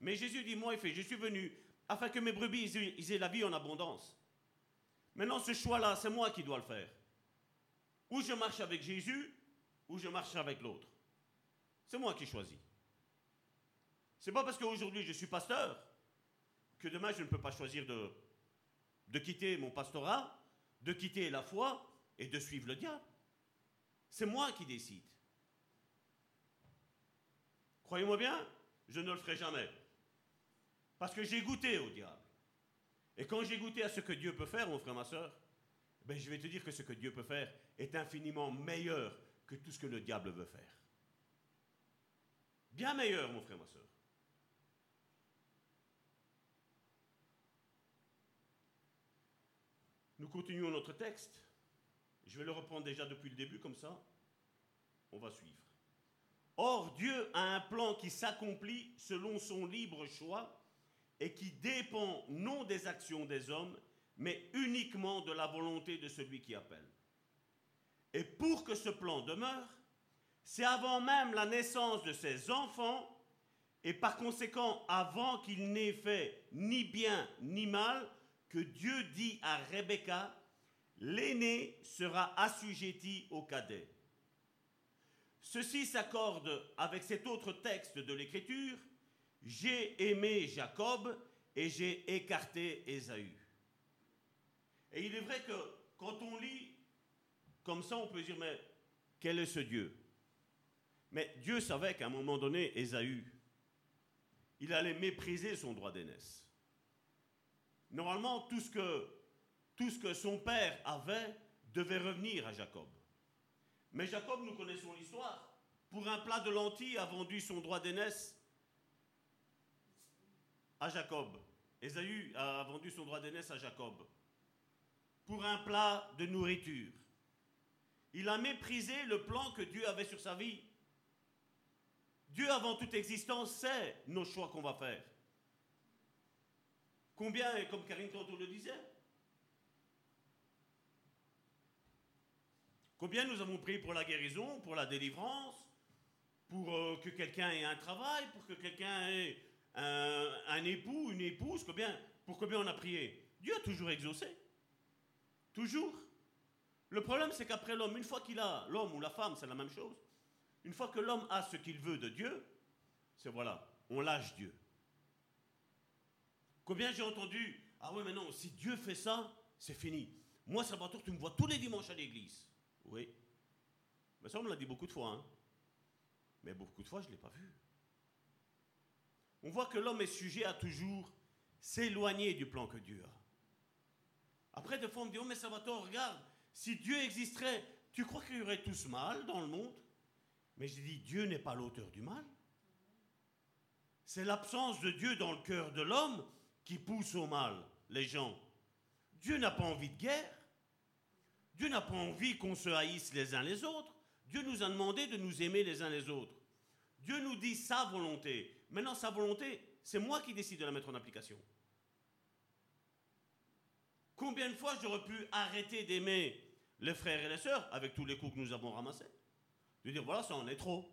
Mais Jésus dit, moi, fait, je suis venu afin que mes brebis aient la vie en abondance. Maintenant, ce choix-là, c'est moi qui dois le faire. Ou je marche avec Jésus, ou je marche avec l'autre. C'est moi qui choisis. C'est pas parce qu'aujourd'hui je suis pasteur que demain je ne peux pas choisir de, quitter mon pastorat, de quitter la foi et de suivre le diable. C'est moi qui décide. Croyez-moi bien, je ne le ferai jamais. Parce que j'ai goûté au diable. Et quand j'ai goûté à ce que Dieu peut faire, mon frère, ma soeur, ben je vais te dire que ce que Dieu peut faire est infiniment meilleur que tout ce que le diable veut faire. Bien meilleur, mon frère, ma soeur. Nous continuons notre texte. Je vais le reprendre déjà depuis le début, comme ça, on va suivre. Or, Dieu a un plan qui s'accomplit selon son libre choix et qui dépend non des actions des hommes, mais uniquement de la volonté de celui qui appelle. Et pour que ce plan demeure, c'est avant même la naissance de ses enfants, et par conséquent avant qu'il n'ait fait ni bien ni mal, que Dieu dit à Rebecca, l'aîné sera assujetti au cadet. Ceci s'accorde avec cet autre texte de l'Écriture, j'ai aimé Jacob et j'ai écarté Ésaü. Et il est vrai que quand on lit comme ça, on peut dire, mais quel est ce Dieu? Mais Dieu savait qu'à un moment donné, Ésaü, il allait mépriser son droit d'aînesse. Normalement, tout ce, que, son père avait devait revenir à Jacob. Mais Jacob, nous connaissons l'histoire. Pour un plat de lentilles, a vendu son droit d'aînesse à Jacob. Ésaü a vendu son droit d'aînesse à Jacob. Pour un plat de nourriture. Il a méprisé le plan que Dieu avait sur sa vie. Dieu, avant toute existence, sait nos choix qu'on va faire. Combien, comme Karine Canto le disait, combien nous avons pris pour la guérison, pour la délivrance, pour euh, que quelqu'un ait un travail, pour que quelqu'un ait un, un, époux, une épouse, combien, pour combien on a prié Dieu a toujours exaucé. Toujours. Le problème, c'est qu'après l'homme, une fois qu'il a, l'homme ou la femme, c'est la même chose, une fois que l'homme a ce qu'il veut de Dieu, c'est voilà, on lâche Dieu. Combien j'ai entendu Ah oui, mais non, si Dieu fait ça, c'est fini. Moi, Salvatore, tu me vois tous les dimanches à l'église. Oui. Mais ça, on me l'a dit beaucoup de fois. Hein. Mais beaucoup de fois, je ne l'ai pas vu. On voit que l'homme est sujet à toujours s'éloigner du plan que Dieu a. Après, des fois, on me dit Oh, mais Salvatore, regarde, si Dieu existerait, tu crois qu'il y aurait tous mal dans le monde? Mais je dis Dieu n'est pas l'auteur du mal. C'est l'absence de Dieu dans le cœur de l'homme qui au mal les gens. Dieu n'a pas envie de guerre. Dieu n'a pas envie qu'on se haïsse les uns les autres. Dieu nous a demandé de nous aimer les uns les autres. Dieu nous dit sa volonté. Maintenant, sa volonté, c'est moi qui décide de la mettre en application. Combien de fois j'aurais pu arrêter d'aimer les frères et les sœurs avec tous les coups que nous avons ramassés? De dire, voilà, ça en est trop.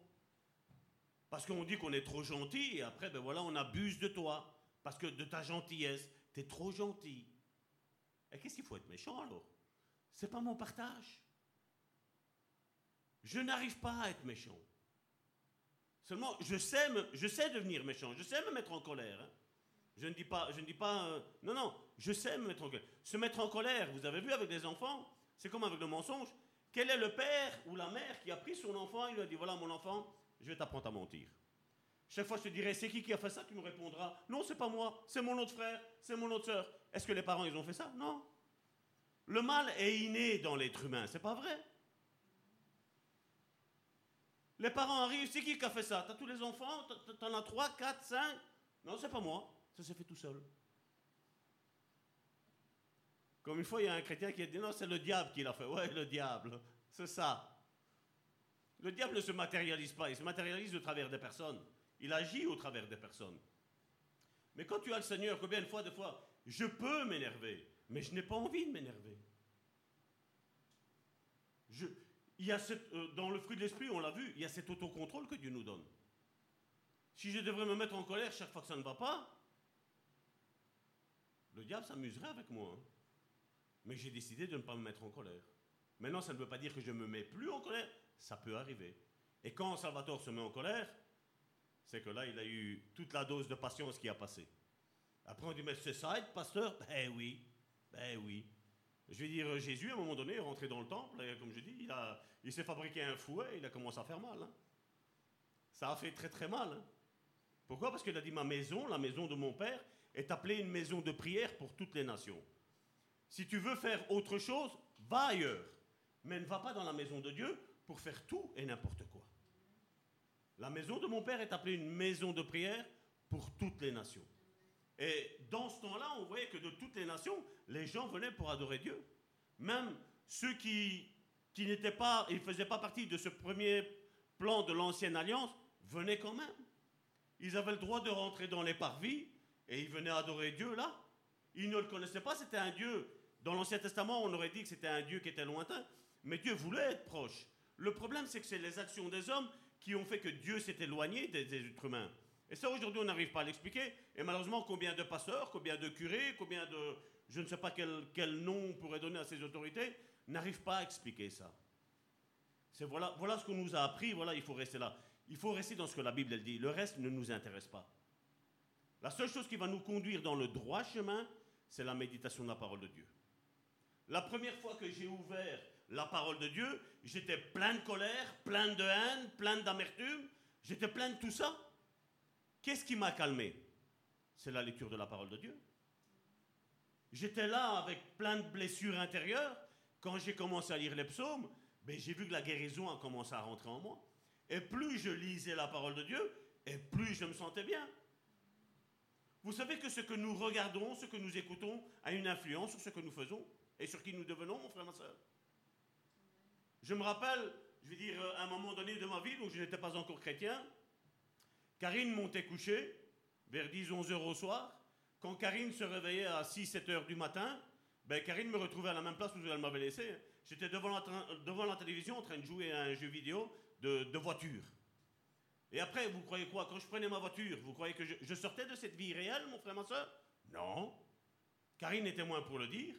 Parce qu'on dit qu'on est trop gentil et après, ben voilà, on abuse de toi. Parce que de ta gentillesse, tu es trop gentil. Et qu'est-ce qu'il faut être méchant alors? C'est pas mon partage. Je n'arrive pas à être méchant. Seulement, je sais, sais devenir méchant, je sais me mettre en colère. Hein. Je ne dis pas, je ne dis pas, euh, non, non, je sais me mettre en colère. Se mettre en colère, vous avez vu avec les enfants, c'est comme avec le mensonge. Quel est le père ou la mère qui a pris son enfant? Et lui a dit, voilà mon enfant, je vais t'apprendre à mentir. Chaque fois, je te dirai, c'est qui qui a fait ça? Tu me répondras, non, c'est pas moi, c'est mon autre frère, c'est mon autre soeur. Est-ce que les parents, ils ont fait ça? Non. Le mal est inné dans l'être humain, c'est pas vrai? Les parents arrivent, c'est qui qui a fait ça? T'as tous les enfants? T'en as trois, quatre, cinq? Non, c'est pas moi. Ça s'est fait tout seul. Comme une fois, il y a un chrétien qui a dit non, c'est le diable qui l'a fait. Ouais, le diable. C'est ça. Le diable ne se matérialise pas, il se matérialise au travers des personnes. Il agit au travers des personnes. Mais quand tu as le Seigneur, combien de fois, de fois, je peux m'énerver, mais je n'ai pas envie de m'énerver. Euh, dans le fruit de l'esprit, on l'a vu, il y a cet autocontrôle que Dieu nous donne. Si je devrais me mettre en colère chaque fois que ça ne va pas, le diable s'amuserait avec moi. Hein. Mais j'ai décidé de ne pas me mettre en colère. Maintenant, ça ne veut pas dire que je ne me mets plus en colère. Ça peut arriver. Et quand Salvatore se met en colère, c'est que là, il a eu toute la dose de patience qui a passé. Après, on dit, mais c'est ça pasteur? Ben oui, ben oui. Je vais dire, Jésus, à un moment donné, est rentré dans le temple, et comme je dis, il, il s'est fabriqué un fouet, et il a commencé à faire mal. Hein. Ça a fait très très mal. Hein. Pourquoi? Parce qu'il a dit, ma maison, la maison de mon Père, est appelée une maison de prière pour toutes les nations. Si tu veux faire autre chose, va ailleurs. Mais ne va pas dans la maison de Dieu pour faire tout et n'importe quoi. La maison de mon Père est appelée une maison de prière pour toutes les nations. Et dans ce temps-là, on voyait que de toutes les nations, les gens venaient pour adorer Dieu. Même ceux qui, qui n'étaient pas, ils ne faisaient pas partie de ce premier plan de l'ancienne alliance, venaient quand même. Ils avaient le droit de rentrer dans les parvis et ils venaient adorer Dieu là. Ils ne le connaissaient pas, c'était un Dieu. Dans l'Ancien Testament, on aurait dit que c'était un Dieu qui était lointain, mais Dieu voulait être proche. Le problème, c'est que c'est les actions des hommes qui ont fait que Dieu s'est éloigné des, êtres humains. Et ça, aujourd'hui, on n'arrive pas à l'expliquer. Et malheureusement, combien de pasteurs, combien de curés, combien de... Je ne sais pas quel, quel nom on pourrait donner à ces autorités, n'arrivent pas à expliquer ça. C'est voilà, voilà ce qu'on nous a appris, voilà, il faut rester là. Il faut rester dans ce que la Bible elle dit. Le reste ne nous intéresse pas. La seule chose qui va nous conduire dans le droit chemin, c'est la méditation de la parole de Dieu. La première fois que j'ai ouvert la parole de Dieu, j'étais plein de colère, plein de haine, plein d'amertume, j'étais plein de tout ça. Qu'est-ce qui m'a calmé? C'est la lecture de la parole de Dieu. J'étais là avec plein de blessures intérieures. Quand j'ai commencé à lire les psaumes, ben, j'ai vu que la guérison a commencé à rentrer en moi. Et plus je lisais la parole de Dieu, et plus je me sentais bien. Vous savez que ce que nous regardons, ce que nous écoutons, a une influence sur ce que nous faisons et sur qui nous devenons, mon frère, ma soeur? Je me rappelle, je vais dire, à un moment donné de ma vie, où je n'étais pas encore chrétien, Karine montait coucher vers 10-11 heures au soir. Quand Karine se réveillait à 6-7 heures du matin, ben Karine me retrouvait à la même place où elle m'avait laissé. J'étais devant la, devant la télévision en train de jouer à un jeu vidéo de, voiture. Et après, vous croyez quoi? Quand je prenais ma voiture, vous croyez que je, sortais de cette vie réelle, mon frère, ma soeur? Non. Karine était moins pour le dire.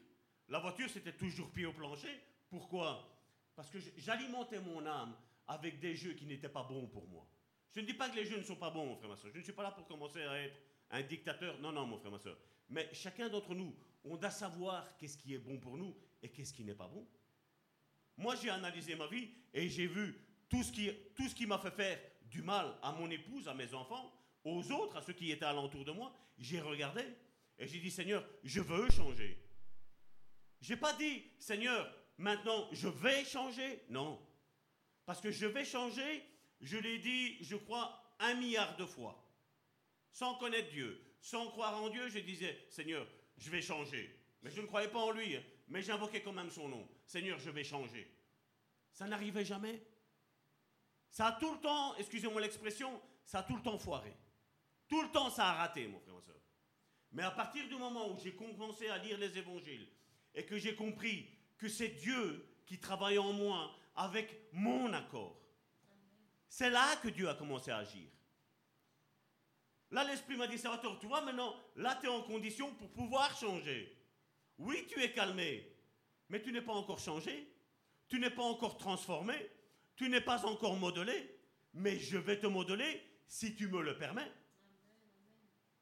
La voiture, c'était toujours pied au plancher. Pourquoi? Parce que j'alimentais mon âme avec des jeux qui n'étaient pas bons pour moi. Je ne dis pas que les jeux ne sont pas bons, mon frère, ma soeur. Je ne suis pas là pour commencer à être un dictateur. Non, non, mon frère, ma soeur. Mais chacun d'entre nous, on doit savoir qu'est-ce qui est bon pour nous et qu'est-ce qui n'est pas bon. Moi, j'ai analysé ma vie et j'ai vu tout ce qui, qui m'a fait faire du mal à mon épouse, à mes enfants, aux autres, à ceux qui étaient alentour de moi. J'ai regardé et j'ai dit, Seigneur, je veux changer. J'ai pas dit, Seigneur, maintenant je vais changer? Non. Parce que je vais changer, je l'ai dit, je crois, un milliard de fois. Sans connaître Dieu, sans croire en Dieu, je disais, Seigneur, je vais changer. Mais je ne croyais pas en lui, hein. mais j'invoquais quand même son nom. Seigneur, je vais changer. Ça n'arrivait jamais. Ça a tout le temps, excusez-moi l'expression, ça a tout le temps foiré. Tout le temps, ça a raté, mon frère, ma soeur. Mais à partir du moment où j'ai commencé à lire les évangiles et que j'ai compris que c'est Dieu qui travaille en moi avec mon accord, c'est là que Dieu a commencé à agir. Là, l'Esprit m'a dit, Salvatore, tu vois, maintenant, là, tu es en condition pour pouvoir changer. Oui, tu es calmé, mais tu n'es pas encore changé, tu n'es pas encore transformé, tu n'es pas encore modelé, mais je vais te modeler si tu me le permets.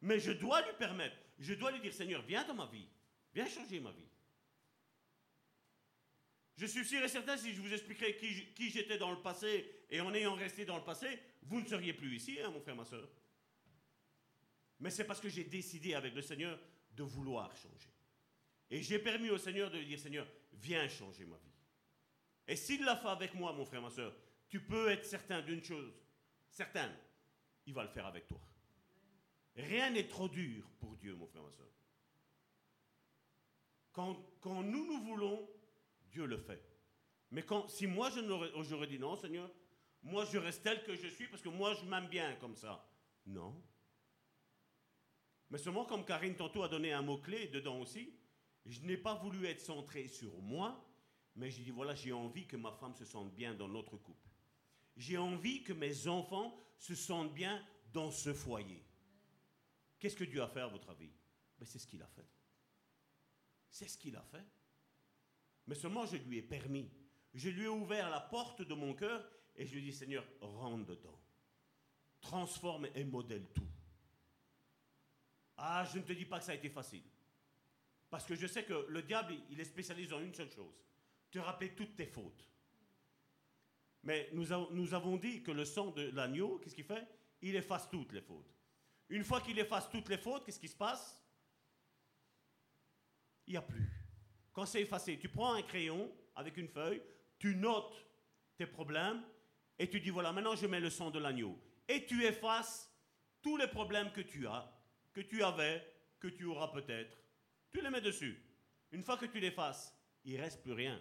Mais je dois lui permettre, je dois lui dire, Seigneur, viens dans ma vie, viens changer ma vie. Je suis sûr et certain, si je vous expliquerais qui, j'étais dans le passé, et en ayant resté dans le passé, vous ne seriez plus ici, hein, mon frère, ma soeur. Mais c'est parce que j'ai décidé avec le Seigneur de vouloir changer. Et j'ai permis au Seigneur de lui dire, Seigneur, viens changer ma vie. Et s'il l'a fait avec moi, mon frère, ma soeur, tu peux être certain d'une chose, certaine, il va le faire avec toi. Rien n'est trop dur pour Dieu, mon frère, ma soeur. Quand nous nous voulons, Dieu le fait. Mais quand, si moi j'aurais dit non, Seigneur, moi je reste tel que je suis parce que moi je m'aime bien comme ça. Non. Mais seulement comme Karine tantôt a donné un mot-clé dedans aussi, je n'ai pas voulu être centré sur moi, mais j'ai dit voilà, j'ai envie que ma femme se sente bien dans notre couple. J'ai envie que mes enfants se sentent bien dans ce foyer. Qu'est-ce que Dieu a fait à votre avis? Ben, C'est ce qu'il a fait. C'est ce qu'il a fait. Mais seulement je lui ai permis. Je lui ai ouvert la porte de mon cœur et je lui ai dit, Seigneur, rentre dedans. Transforme et modèle tout. Ah, je ne te dis pas que ça a été facile. Parce que je sais que le diable, il est spécialisé en une seule chose. Te rappeler toutes tes fautes. Mais nous, nous avons dit que le sang de l'agneau, qu'est-ce qu'il fait? Il efface toutes les fautes. Une fois qu'il efface toutes les fautes, qu'est-ce qui se passe? Il n'y a plus. Quand c'est effacé, tu prends un crayon avec une feuille, tu notes tes problèmes et tu dis voilà, maintenant je mets le sang de l'agneau. Et tu effaces tous les problèmes que tu as, que tu avais, que tu auras peut-être. Tu les mets dessus. Une fois que tu l'effaces, il reste plus rien.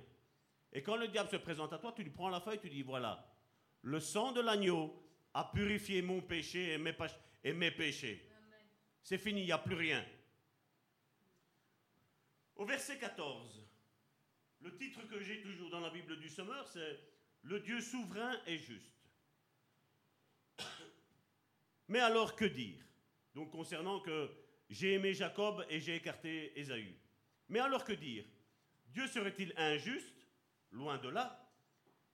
Et quand le diable se présente à toi, tu lui prends la feuille, tu dis voilà, le sang de l'agneau a purifié mon péché et mes, péchés. C'est fini, il n'y a plus rien. Au verset 14, le titre que j'ai toujours dans la Bible du Sommeur, c'est Le Dieu souverain et juste. Mais alors que dire? Donc concernant que j'ai aimé Jacob et j'ai écarté Ésaü. Mais alors que dire? Dieu serait-il injuste? Loin de là.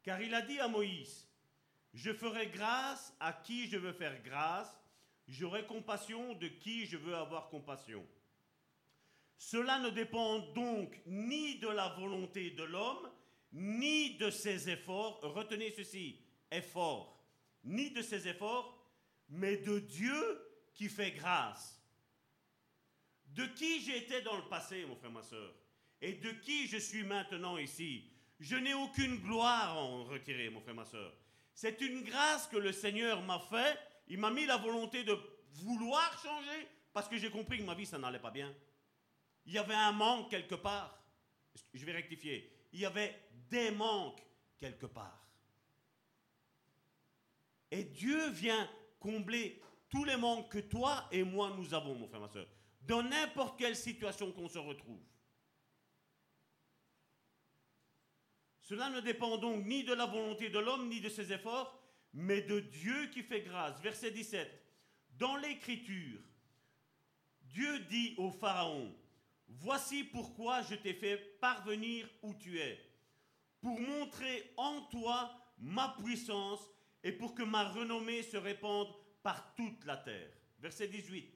Car il a dit à Moïse, je ferai grâce à qui je veux faire grâce, j'aurai compassion de qui je veux avoir compassion. Cela ne dépend donc ni de la volonté de l'homme, ni de ses efforts. Retenez ceci, effort, ni de ses efforts, mais de Dieu qui fait grâce. De qui j'étais dans le passé, mon frère, ma soeur, et de qui je suis maintenant ici. Je n'ai aucune gloire à en retirer, mon frère, ma soeur. C'est une grâce que le Seigneur m'a fait. Il m'a mis la volonté de vouloir changer parce que j'ai compris que ma vie, ça n'allait pas bien. Il y avait un manque quelque part. Je vais rectifier. Il y avait des manques quelque part. Et Dieu vient combler tous les manques que toi et moi nous avons, mon frère, ma soeur, dans n'importe quelle situation qu'on se retrouve. Cela ne dépend donc ni de la volonté de l'homme, ni de ses efforts, mais de Dieu qui fait grâce. Verset 17. Dans l'Écriture, Dieu dit au Pharaon, Voici pourquoi je t'ai fait parvenir où tu es, pour montrer en toi ma puissance et pour que ma renommée se répande par toute la terre. Verset 18.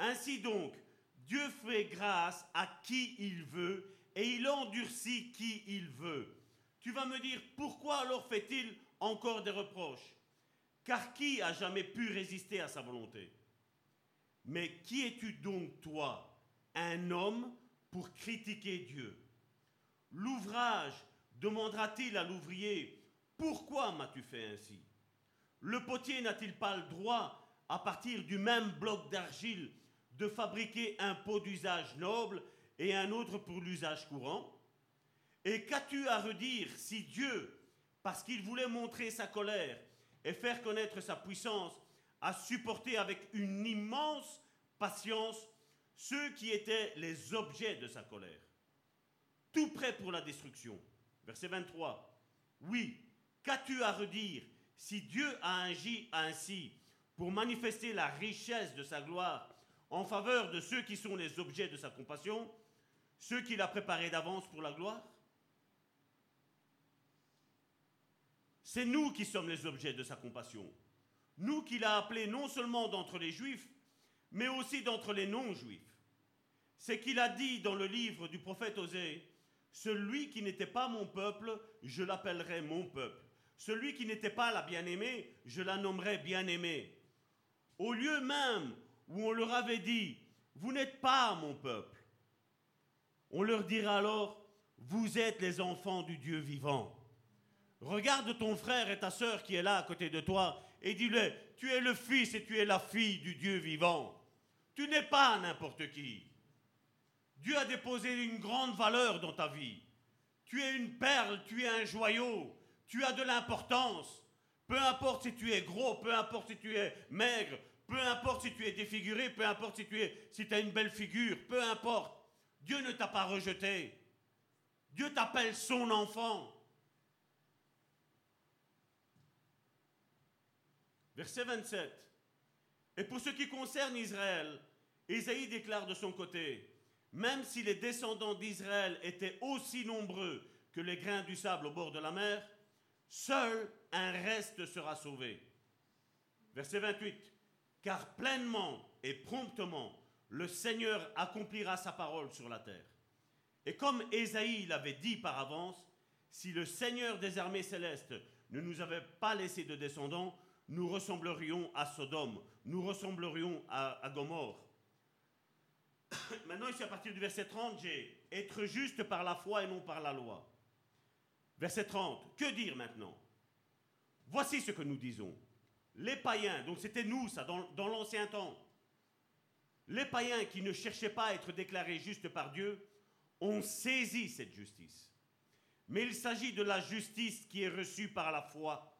Ainsi donc, Dieu fait grâce à qui il veut et il endurcit qui il veut. Tu vas me dire, pourquoi alors fait-il encore des reproches? Car qui a jamais pu résister à sa volonté? Mais qui es-tu donc toi? Un homme pour critiquer Dieu. L'ouvrage demandera-t-il à l'ouvrier, pourquoi m'as-tu fait ainsi? Le potier n'a-t-il pas le droit, à partir du même bloc d'argile, de fabriquer un pot d'usage noble et un autre pour l'usage courant? Et qu'as-tu à redire si Dieu, parce qu'il voulait montrer sa colère, et faire connaître sa puissance, à supporter avec une immense patience ceux qui étaient les objets de sa colère, tout prêt pour la destruction. Verset 23. Oui, qu'as-tu à redire si Dieu a agi ainsi pour manifester la richesse de sa gloire en faveur de ceux qui sont les objets de sa compassion, ceux qu'il a préparés d'avance pour la gloire? C'est nous qui sommes les objets de sa compassion. Nous qu'il a appelés non seulement d'entre les juifs, mais aussi d'entre les non-juifs. C'est qu'il a dit dans le livre du prophète Osée, celui qui n'était pas mon peuple, je l'appellerai mon peuple. Celui qui n'était pas la bien-aimée, je la nommerai bien-aimée. Au lieu même où on leur avait dit, vous n'êtes pas mon peuple, on leur dira alors, vous êtes les enfants du Dieu vivant. Regarde ton frère et ta sœur qui est là à côté de toi et dis-le, tu es le fils et tu es la fille du Dieu vivant. Tu n'es pas n'importe qui. Dieu a déposé une grande valeur dans ta vie. Tu es une perle, tu es un joyau, tu as de l'importance. Peu importe si tu es gros, peu importe si tu es maigre, peu importe si tu es défiguré, peu importe si tu as une belle figure, peu importe. Dieu ne t'a pas rejeté. Dieu t'appelle son enfant. Verset 27. Et pour ce qui concerne Israël, Isaïe déclare de son côté, même si les descendants d'Israël étaient aussi nombreux que les grains du sable au bord de la mer, seul un reste sera sauvé. Verset 28. Car pleinement et promptement, le Seigneur accomplira sa parole sur la terre. Et comme Ésaïe l'avait dit par avance, si le Seigneur des armées célestes ne nous avait pas laissé de descendants, nous ressemblerions à Sodome, nous ressemblerions à, à Gomorre. Maintenant, ici, à partir du verset 30, j'ai être juste par la foi et non par la loi. Verset 30, que dire maintenant? Voici ce que nous disons. Les païens, donc c'était nous, ça, dans, dans l'ancien temps, les païens qui ne cherchaient pas à être déclarés justes par Dieu ont saisi cette justice. Mais il s'agit de la justice qui est reçue par la foi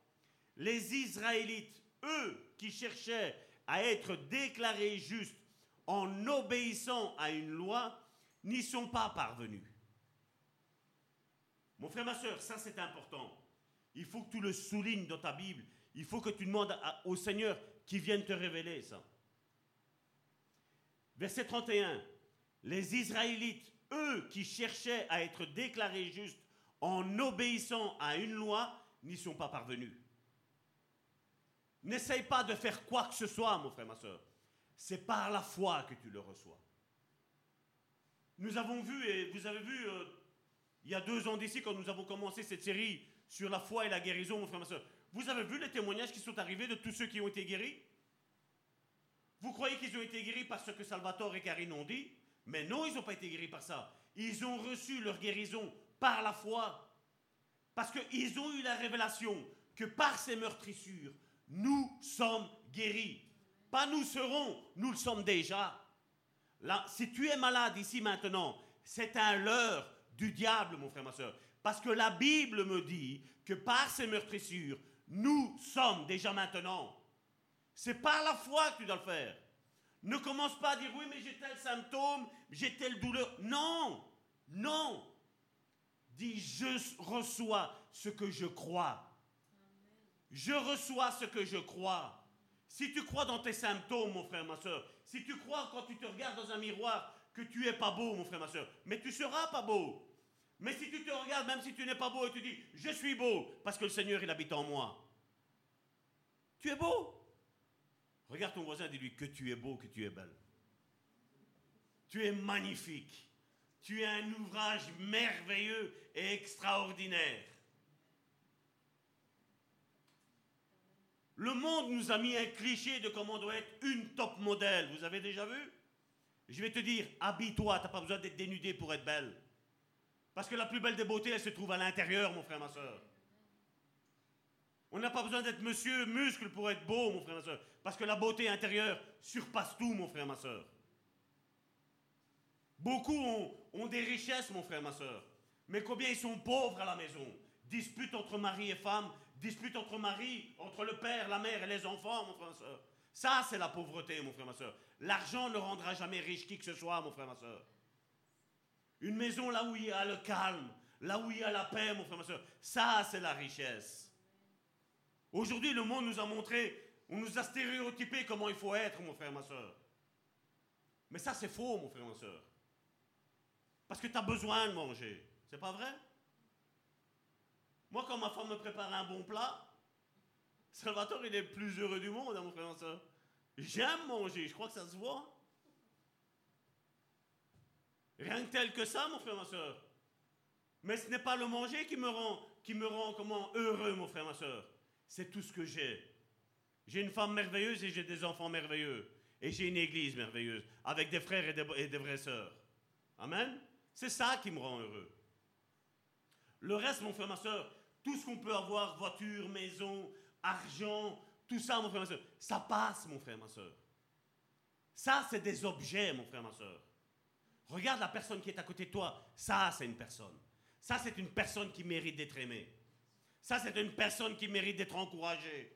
les Israélites, eux, qui cherchaient à être déclarés justes en obéissant à une loi, n'y sont pas parvenus. Mon frère, ma soeur, ça c'est important. Il faut que tu le soulignes dans ta Bible. Il faut que tu demandes au Seigneur qui vienne te révéler ça. Verset 31. Les Israélites, eux qui cherchaient à être déclarés justes en obéissant à une loi, n'y sont pas parvenus. N'essaye pas de faire quoi que ce soit, mon frère, ma soeur. C'est par la foi que tu le reçois. Nous avons vu, et vous avez vu, euh, il y a deux ans d'ici, quand nous avons commencé cette série sur la foi et la guérison, mon frère, ma soeur, vous avez vu les témoignages qui sont arrivés de tous ceux qui ont été guéris? Vous croyez qu'ils ont été guéris parce que Salvatore et Karine ont dit? Mais non, ils n'ont pas été guéris par ça. Ils ont reçu leur guérison par la foi. Parce qu'ils ont eu la révélation que par ces meurtrissures, nous sommes guéris. Pas nous serons, nous le sommes déjà. Là, si tu es malade ici maintenant, c'est un leurre du diable, mon frère, ma soeur. Parce que la Bible me dit que par ces meurtrissures, nous sommes déjà maintenant. C'est par la foi que tu dois le faire. Ne commence pas à dire oui, mais j'ai tel symptôme, j'ai telle douleur. Non, non. Dis je reçois ce que je crois. Je reçois ce que je crois. Si tu crois dans tes symptômes, mon frère, ma soeur, si tu crois quand tu te regardes dans un miroir que tu es pas beau, mon frère, ma soeur, mais tu seras pas beau. Mais si tu te regardes, même si tu n'es pas beau, et tu dis, je suis beau, parce que le Seigneur, il habite en moi. Tu es beau? Regarde ton voisin, dis-lui que tu es beau, que tu es belle. Tu es magnifique. Tu es un ouvrage merveilleux et extraordinaire. Le monde nous a mis un cliché de comment doit être une top modèle. Vous avez déjà vu? Je vais te dire, habille-toi, tu n'as pas besoin d'être dénudé pour être belle. Parce que la plus belle des beautés, elle se trouve à l'intérieur, mon frère, ma soeur. On n'a pas besoin d'être monsieur muscle pour être beau, mon frère, ma soeur. Parce que la beauté intérieure surpasse tout, mon frère, ma soeur. Beaucoup ont, des richesses, mon frère, ma soeur. Mais combien ils sont pauvres à la maison? Dispute entre mari et femme, dispute entre mari, entre le père, la mère et les enfants, mon frère, ma soeur. Ça, c'est la pauvreté, mon frère, ma soeur. L'argent ne rendra jamais riche qui que ce soit, mon frère, ma soeur. Une maison là où il y a le calme, là où il y a la paix, mon frère, ma soeur. Ça, c'est la richesse. Aujourd'hui, le monde nous a montré, on nous a stéréotypé comment il faut être, mon frère, ma soeur. Mais ça, c'est faux, mon frère, ma soeur. Parce que tu as besoin de manger. C'est pas vrai? Moi, quand ma femme me prépare un bon plat, Salvatore, il est le plus heureux du monde, mon frère, ma soeur. J'aime manger, je crois que ça se voit. Rien que tel que ça, mon frère, ma soeur. Mais ce n'est pas le manger qui me rend, qui me rend comment heureux, mon frère, ma soeur. C'est tout ce que j'ai. J'ai une femme merveilleuse et j'ai des enfants merveilleux. Et j'ai une église merveilleuse, avec des frères et des, et des vraies sœurs. Amen. C'est ça qui me rend heureux. Le reste, mon frère, ma soeur, tout ce qu'on peut avoir, voiture, maison, argent, tout ça, mon frère, ma soeur, ça passe, mon frère, ma soeur. Ça, c'est des objets, mon frère, ma soeur. Regarde la personne qui est à côté de toi. Ça, c'est une personne. Ça, c'est une personne qui mérite d'être aimée. Ça, c'est une personne qui mérite d'être encouragée.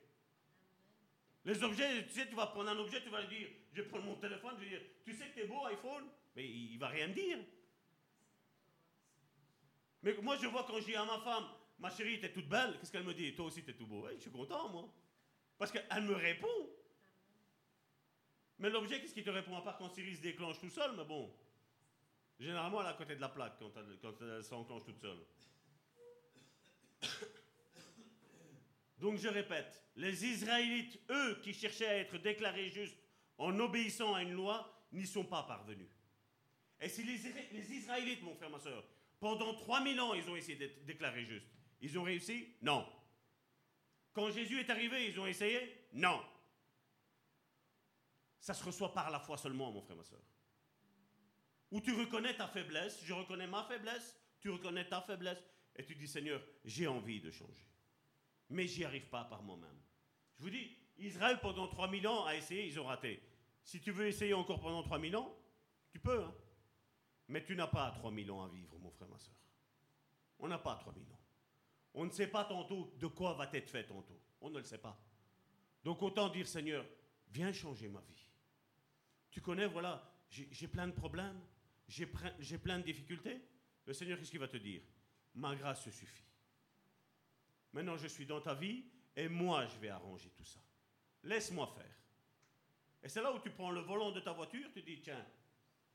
Les objets, tu sais, tu vas prendre un objet, tu vas lui dire, je vais prendre mon téléphone, je vais dire, tu sais que t'es beau, iPhone? Mais il, il va rien me dire. Mais moi, je vois quand je dis à ma femme, ma chérie, t'es toute belle, qu'est-ce qu'elle me dit? Toi aussi, t'es tout beau. Je suis content, moi. Parce qu'elle me répond. Mais l'objet, qu'est-ce qui te répond à part quand Siri se déclenche tout seul? Mais bon, généralement, elle est à côté de la plaque quand elle, quand elle s'enclenche toute seule. Donc je répète, les Israélites, eux, qui cherchaient à être déclarés justes en obéissant à une loi, n'y sont pas parvenus. Et si les, les Israélites, mon frère, ma soeur, pendant 3000 ans, ils ont essayé d'être déclarés justes, ils ont réussi? Non. Quand Jésus est arrivé, ils ont essayé? Non. Ça se reçoit par la foi seulement, mon frère, ma soeur. Où tu reconnais ta faiblesse, je reconnais ma faiblesse, tu reconnais ta faiblesse, et tu dis Seigneur, j'ai envie de changer. Mais j'y arrive pas par moi-même. Je vous dis, Israël pendant 3000 ans a essayé, ils ont raté. Si tu veux essayer encore pendant 3000 ans, tu peux. Hein? Mais tu n'as pas 3000 ans à vivre, mon frère, ma soeur. On n'a pas 3000 ans. On ne sait pas tantôt de quoi va être fait tantôt. On ne le sait pas. Donc autant dire, Seigneur, viens changer ma vie. Tu connais, voilà, j'ai plein de problèmes, j'ai plein de difficultés. Le Seigneur, qu'est-ce qu'il va te dire? Ma grâce se suffit. Maintenant, je suis dans ta vie et moi, je vais arranger tout ça. Laisse-moi faire. Et c'est là où tu prends le volant de ta voiture, tu dis, tiens,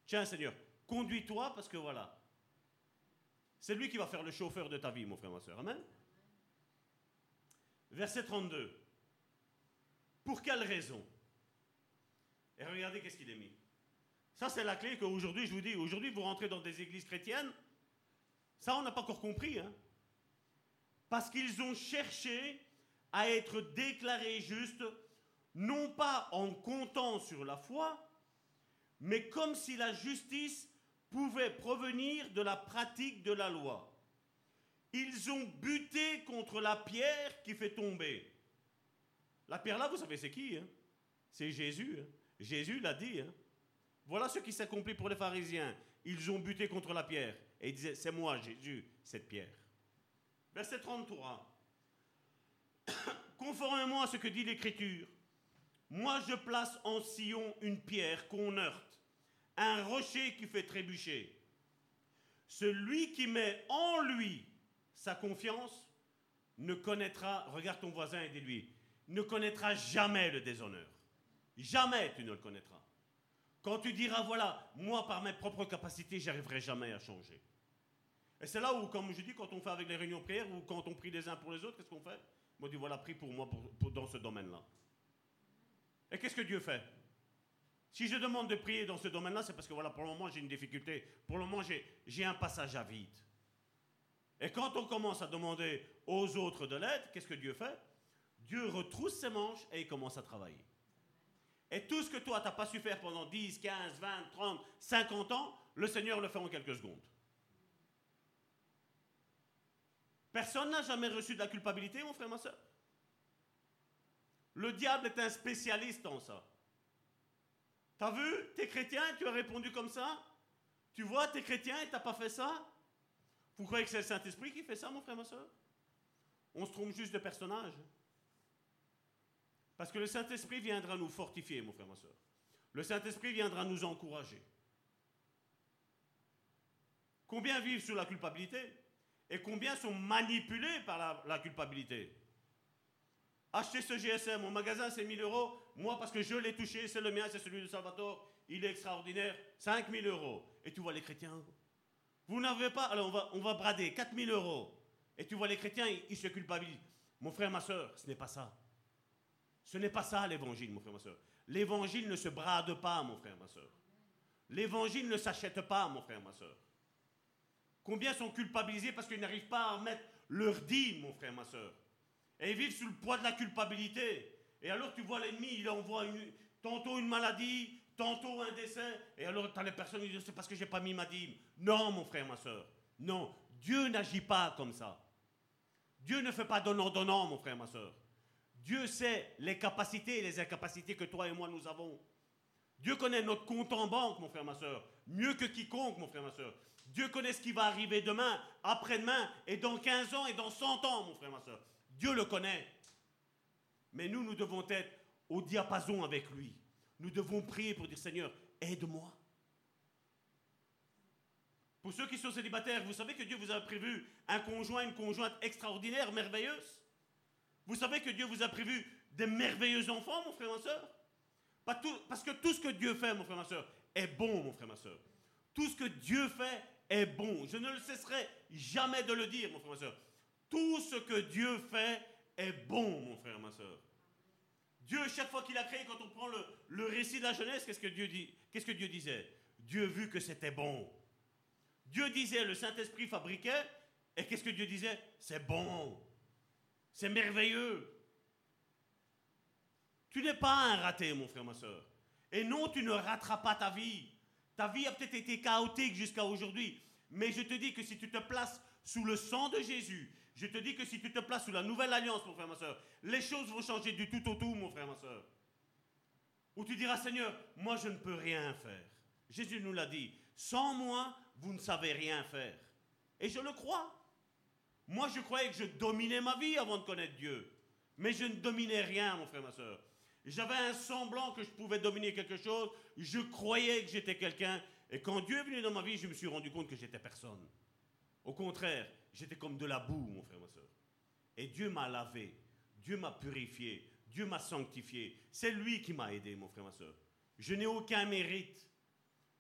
tiens Seigneur, conduis-toi parce que voilà. C'est lui qui va faire le chauffeur de ta vie, mon frère, ma soeur. Amen. Verset 32. Pour quelle raison? Et regardez qu'est-ce qu'il est mis. Ça, c'est la clé qu'aujourd'hui, je vous dis, aujourd'hui, vous rentrez dans des églises chrétiennes. Ça, on n'a pas encore compris. Hein parce qu'ils ont cherché à être déclarés justes, non pas en comptant sur la foi, mais comme si la justice pouvait provenir de la pratique de la loi. Ils ont buté contre la pierre qui fait tomber. La pierre là, vous savez c'est qui hein? C'est Jésus. Hein? Jésus l'a dit. Hein? Voilà ce qui s'accomplit pour les pharisiens. Ils ont buté contre la pierre. Et ils disaient, c'est moi Jésus, cette pierre. Verset 33. Conformément à ce que dit l'Écriture, moi je place en Sion une pierre qu'on heurte, un rocher qui fait trébucher. Celui qui met en lui sa confiance ne connaîtra, regarde ton voisin et dis-lui, ne connaîtra jamais le déshonneur. Jamais tu ne le connaîtras. Quand tu diras, voilà, moi par mes propres capacités, j'arriverai jamais à changer. Et c'est là où, comme je dis, quand on fait avec les réunions prières ou quand on prie les uns pour les autres, qu'est-ce qu'on fait? Moi, dis voilà, prie pour moi dans ce domaine-là. Et qu'est-ce que Dieu fait? Si je demande de prier dans ce domaine-là, c'est parce que voilà, pour le moment, j'ai une difficulté. Pour le moment, j'ai un passage à vide. Et quand on commence à demander aux autres de l'aide, qu'est-ce que Dieu fait? Dieu retrousse ses manches et il commence à travailler. Et tout ce que toi, tu n'as pas su faire pendant 10, 15, 20, 30, 50 ans, le Seigneur le fait en quelques secondes. Personne n'a jamais reçu de la culpabilité, mon frère, ma soeur? Le diable est un spécialiste en ça. T'as vu, t'es chrétien, tu as répondu comme ça. Tu vois, t'es chrétien et t'as pas fait ça. Vous croyez que c'est le Saint-Esprit qui fait ça, mon frère, ma soeur? On se trompe juste de personnage. Parce que le Saint-Esprit viendra nous fortifier, mon frère, ma soeur. Le Saint-Esprit viendra nous encourager. Combien vivent sous la culpabilité? Et combien sont manipulés par la, culpabilité? Acheter ce GSM, mon magasin c'est 1000 euros, moi parce que je l'ai touché, c'est le mien, c'est celui de Salvatore, il est extraordinaire, 5000 euros. Et tu vois les chrétiens, vous n'avez pas, alors on va, on va brader 4000 euros. Et tu vois les chrétiens, ils, se culpabilisent. Mon frère, ma soeur, ce n'est pas ça. Ce n'est pas ça l'évangile, mon frère, ma soeur. L'évangile ne se brade pas, mon frère, ma soeur. L'évangile ne s'achète pas, mon frère, ma soeur. Combien sont culpabilisés parce qu'ils n'arrivent pas à mettre leur dîme, mon frère, ma soeur. Et ils vivent sous le poids de la culpabilité. Et alors tu vois l'ennemi, il envoie tantôt une maladie, tantôt un décès. Et alors tu as les personnes qui disent c'est parce que j'ai pas mis ma dîme. Non, mon frère, ma soeur. Non, Dieu n'agit pas comme ça. Dieu ne fait pas donnant-donnant, mon frère, ma soeur. Dieu sait les capacités et les incapacités que toi et moi nous avons. Dieu connaît notre compte en banque, mon frère, ma soeur, mieux que quiconque, mon frère, ma soeur. Dieu connaît ce qui va arriver demain, après-demain, et dans 15 ans, et dans 100 ans, mon frère, ma soeur. Dieu le connaît. Mais nous, nous devons être au diapason avec lui. Nous devons prier pour dire, Seigneur, aide-moi. Pour ceux qui sont célibataires, vous savez que Dieu vous a prévu un conjoint, une conjointe extraordinaire, merveilleuse. Vous savez que Dieu vous a prévu des merveilleux enfants, mon frère, ma soeur. parce que tout ce que Dieu fait, mon frère, ma soeur, est bon, mon frère, ma soeur. Tout ce que Dieu fait est bon. Je ne cesserai jamais de le dire, mon frère, ma soeur. Tout ce que Dieu fait est bon, mon frère, ma soeur. Dieu, chaque fois qu'il a créé, quand on prend le, récit de la jeunesse, qu'est-ce que Dieu dit Qu'est-ce que Dieu disait? Dieu vu que c'était bon. Dieu disait, le Saint-Esprit fabriquait, et qu'est-ce que Dieu disait? C'est bon. C'est merveilleux. Tu n'es pas un raté, mon frère, ma soeur. Et non, tu ne rateras pas ta vie. Ta vie a peut-être été chaotique jusqu'à aujourd'hui. Mais je te dis que si tu te places sous le sang de Jésus, je te dis que si tu te places sous la nouvelle alliance, mon frère, ma soeur, les choses vont changer du tout au tout, mon frère, ma soeur. Où tu diras, Seigneur, moi je ne peux rien faire. Jésus nous l'a dit, sans moi, vous ne savez rien faire. Et je le crois. Moi, je croyais que je dominais ma vie avant de connaître Dieu. Mais je ne dominais rien, mon frère, ma soeur. J'avais un semblant que je pouvais dominer quelque chose. Je croyais que j'étais quelqu'un. Et quand Dieu est venu dans ma vie, je me suis rendu compte que j'étais personne. Au contraire, j'étais comme de la boue, mon frère, ma soeur. Et Dieu m'a lavé. Dieu m'a purifié. Dieu m'a sanctifié. C'est lui qui m'a aidé, mon frère, ma soeur. Je n'ai aucun mérite.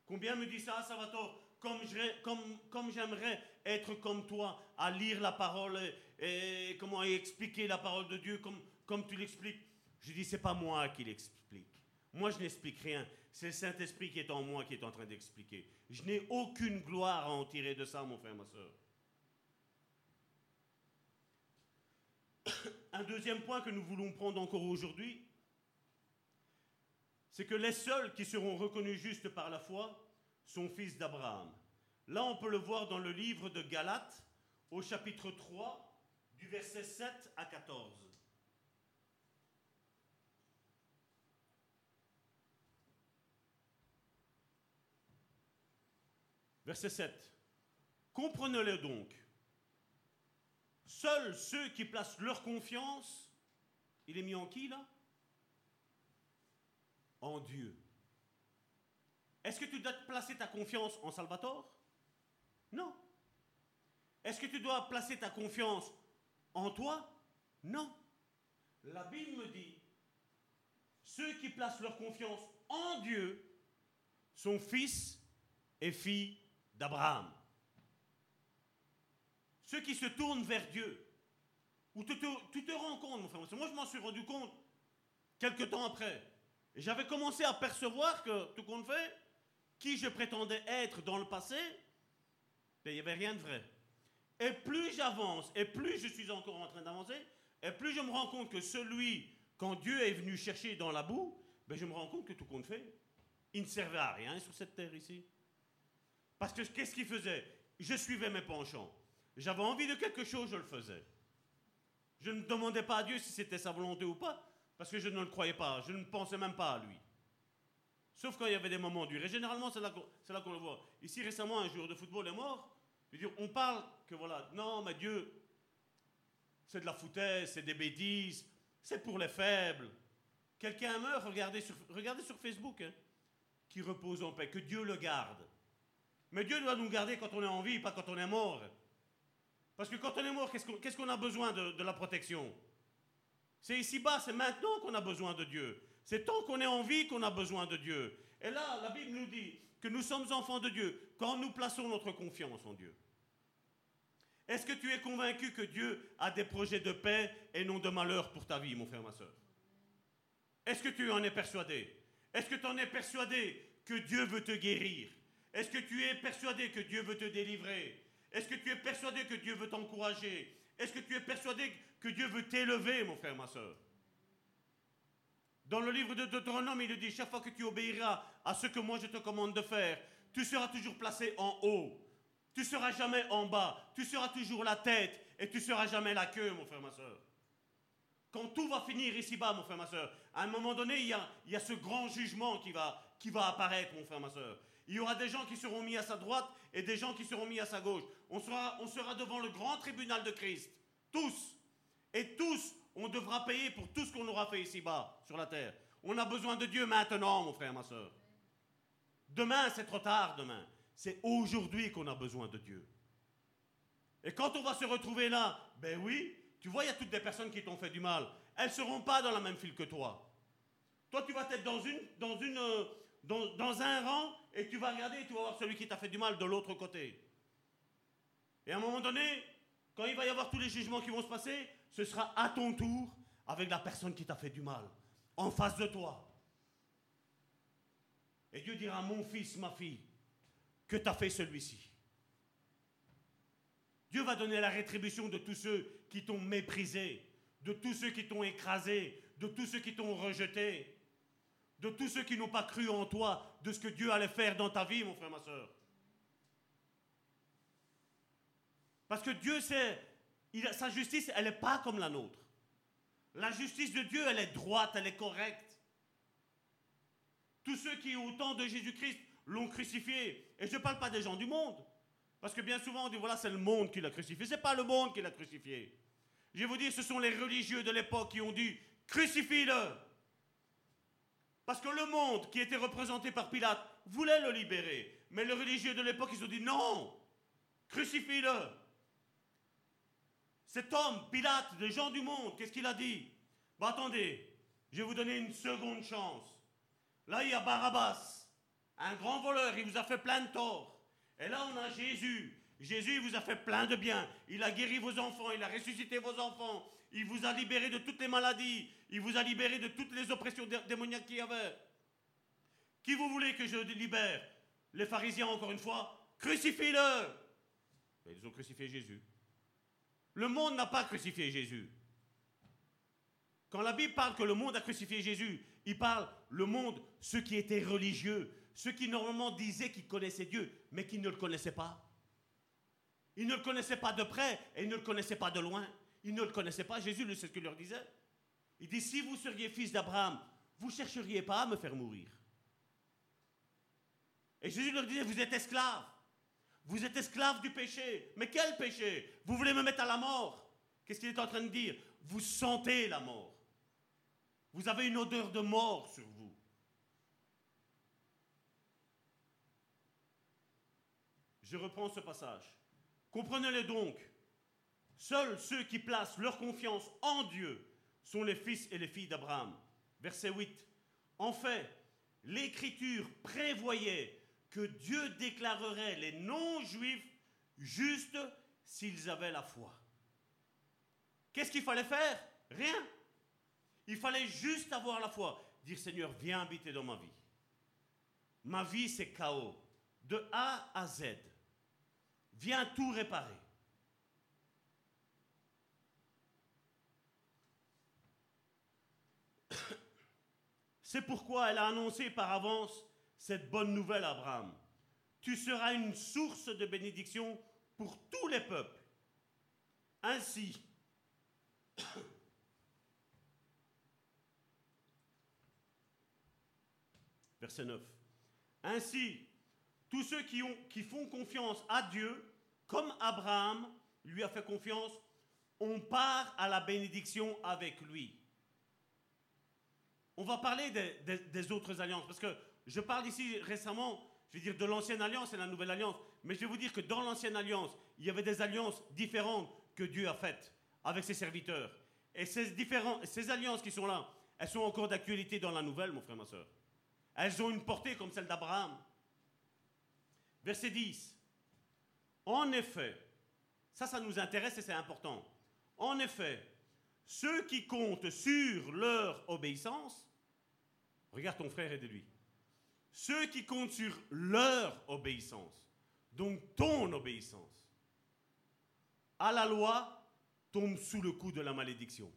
Combien me dit ça, Salvatore? Comme, j'aimerais être comme toi, à lire la parole et, comment expliquer la parole de Dieu comme, comme tu l'expliques. Je dis, c'est pas moi qui l'explique. Moi, je n'explique rien. C'est le Saint-Esprit qui est en moi qui est en train d'expliquer. Je n'ai aucune gloire à en tirer de ça, mon frère, ma soeur. Un deuxième point que nous voulons prendre encore aujourd'hui, c'est que les seuls qui seront reconnus justes par la foi sont fils d'Abraham. Là, on peut le voir dans le livre de Galates, au chapitre 3, du verset 7 à 14. Verset 7. Comprenez-le donc. Seuls ceux qui placent leur confiance, il est mis en qui là? En Dieu. Est-ce que tu dois placer ta confiance en Salvatore? Non. Est-ce que tu dois placer ta confiance en toi? Non. La Bible me dit, ceux qui placent leur confiance en Dieu sont fils et filles d'Abraham. Ceux qui se tournent vers Dieu, ou tu te, rends compte, mon frère, moi je m'en suis rendu compte quelques temps après. J'avais commencé à percevoir que, tout compte fait, qui je prétendais être dans le passé, ben, il n'y avait rien de vrai. Et plus j'avance, et plus je suis encore en train d'avancer, et plus je me rends compte que celui, quand Dieu est venu chercher dans la boue, ben, je me rends compte que tout compte fait, il ne servait à rien sur cette terre ici. Parce que qu'est-ce qu'il faisait? Je suivais mes penchants. J'avais envie de quelque chose, je le faisais. Je ne demandais pas à Dieu si c'était sa volonté ou pas, parce que je ne le croyais pas. Je ne pensais même pas à lui. Sauf quand il y avait des moments durs. Et généralement, c'est là, qu'on le voit. Ici, récemment, un joueur de football est mort. On parle que voilà, non, mais Dieu, c'est de la foutaise, c'est des bêtises, c'est pour les faibles. Quelqu'un meurt, regardez sur, regardez sur Facebook, hein, qui repose en paix, que Dieu le garde. Mais Dieu doit nous garder quand on est en vie, pas quand on est mort. Parce que quand on est mort, qu'est-ce qu'on a besoin de, la protection? C'est ici-bas, c'est maintenant qu'on a besoin de Dieu. C'est tant qu'on est en vie qu'on a besoin de Dieu. Et là, la Bible nous dit que nous sommes enfants de Dieu quand nous plaçons notre confiance en Dieu. Est-ce que tu es convaincu que Dieu a des projets de paix et non de malheur pour ta vie, mon frère, ma soeur? Est-ce que tu en es persuadé? Est-ce que tu en es persuadé que Dieu veut te guérir? Est-ce que tu es persuadé que Dieu veut te délivrer? Est-ce que tu es persuadé que Dieu veut t'encourager? Est-ce que tu es persuadé que Dieu veut t'élever, mon frère, ma soeur? Dans le livre de Deutéronome, il dit, chaque fois que tu obéiras à ce que moi je te commande de faire, tu seras toujours placé en haut. Tu seras jamais en bas. Tu seras toujours la tête et tu seras jamais la queue, mon frère, ma soeur. Quand tout va finir ici-bas, mon frère, ma soeur, à un moment donné, il y a, ce grand jugement qui va, qui va apparaître, mon frère, ma soeur. Il y aura des gens qui seront mis à sa droite et des gens qui seront mis à sa gauche. On sera, on sera devant le grand tribunal de Christ. Tous. Et tous, on devra payer pour tout ce qu'on aura fait ici-bas, sur la terre. On a besoin de Dieu maintenant, mon frère, ma soeur. Demain, c'est trop tard, demain. C'est aujourd'hui qu'on a besoin de Dieu. Et quand on va se retrouver là, ben oui, tu vois, il y a toutes des personnes qui t'ont fait du mal. Elles ne seront pas dans la même file que toi. Toi, tu vas être dans, une, dans, une, euh, dans, dans un rang et tu vas regarder et tu vas voir celui qui t'a fait du mal de l'autre côté. Et à un moment donné, quand il va y avoir tous les jugements qui vont se passer, ce sera à ton tour avec la personne qui t'a fait du mal, en face de toi. Et Dieu dira, mon fils, ma fille, que t'a fait celui-ci. Dieu va donner la rétribution de tous ceux qui t'ont méprisé, de tous ceux qui t'ont écrasé, de tous ceux qui t'ont rejeté, de tous ceux qui n'ont pas cru en toi, de ce que Dieu allait faire dans ta vie, mon frère, ma soeur. Parce que Dieu sait, sa justice, elle n'est pas comme la nôtre. La justice de Dieu, elle est droite, elle est correcte. Tous ceux qui, au temps de Jésus-Christ, l'ont crucifié. Et je ne parle pas des gens du monde. Parce que bien souvent, on dit, voilà, c'est le monde qui l'a crucifié. Ce n'est pas le monde qui l'a crucifié. Je vais vous dire, ce sont les religieux de l'époque qui ont dit, crucifie-le. Parce que le monde, qui était représenté par Pilate, voulait le libérer. Mais les religieux de l'époque, ils ont dit, non, crucifie-le. Cet homme, Pilate, les gens du monde, qu'est-ce qu'il a dit? Bah attendez, je vais vous donner une seconde chance. Là, il y a Barabbas un grand voleur, il vous a fait plein de torts. Et là, on a Jésus. Jésus, vous a fait plein de bien. Il a guéri vos enfants, il a ressuscité vos enfants. Il vous a libéré de toutes les maladies. Il vous a libéré de toutes les oppressions démoniaques qu'il y avait. Qui vous voulez que je libère? Les pharisiens, encore une fois, crucifie-le. Ils ont crucifié Jésus. Le monde n'a pas crucifié Jésus. Quand la Bible parle que le monde a crucifié Jésus, il parle le monde, ceux qui étaient religieux, ceux qui normalement disaient qu'ils connaissaient Dieu, mais qui ne le connaissaient pas. Ils ne le connaissaient pas de près et ils ne le connaissaient pas de loin. Ils ne le connaissaient pas. Jésus, c'est ce qu'il leur disait. Il dit, si vous seriez fils d'Abraham, vous ne chercheriez pas à me faire mourir. Et Jésus leur disait, vous êtes esclaves. Vous êtes esclaves du péché. Mais quel péché? Vous voulez me mettre à la mort? Qu'est-ce qu'il est en train de dire? Vous sentez la mort. Vous avez une odeur de mort sur vous. Je reprends ce passage. Comprenez-le donc. Seuls ceux qui placent leur confiance en Dieu sont les fils et les filles d'Abraham. Verset 8. En fait, l'Écriture prévoyait que Dieu déclarerait les non-juifs justes s'ils avaient la foi. Qu'est-ce qu'il fallait faire? Rien. Il fallait juste avoir la foi. Dire Seigneur, viens habiter dans ma vie. Ma vie, c'est chaos. De A à Z vient tout réparer. C'est pourquoi elle a annoncé par avance cette bonne nouvelle à Abraham. Tu seras une source de bénédiction pour tous les peuples. Ainsi, verset 9, ainsi, tous ceux qui, ont, qui font confiance à Dieu, comme Abraham lui a fait confiance, on part à la bénédiction avec lui. On va parler des, autres alliances, parce que je parle ici récemment, je veux dire, de l'ancienne alliance et la nouvelle alliance, mais je vais vous dire que dans l'ancienne alliance, il y avait des alliances différentes que Dieu a faites avec ses serviteurs. Et ces, ces alliances qui sont là, elles sont encore d'actualité dans la nouvelle, mon frère, ma soeur. Elles ont une portée comme celle d'Abraham. Verset 10. En effet, ça, ça nous intéresse et c'est important. En effet, ceux qui comptent sur leur obéissance, regarde ton frère et de lui. Ceux qui comptent sur leur obéissance, donc ton obéissance, à la loi, tombent sous le coup de la malédiction.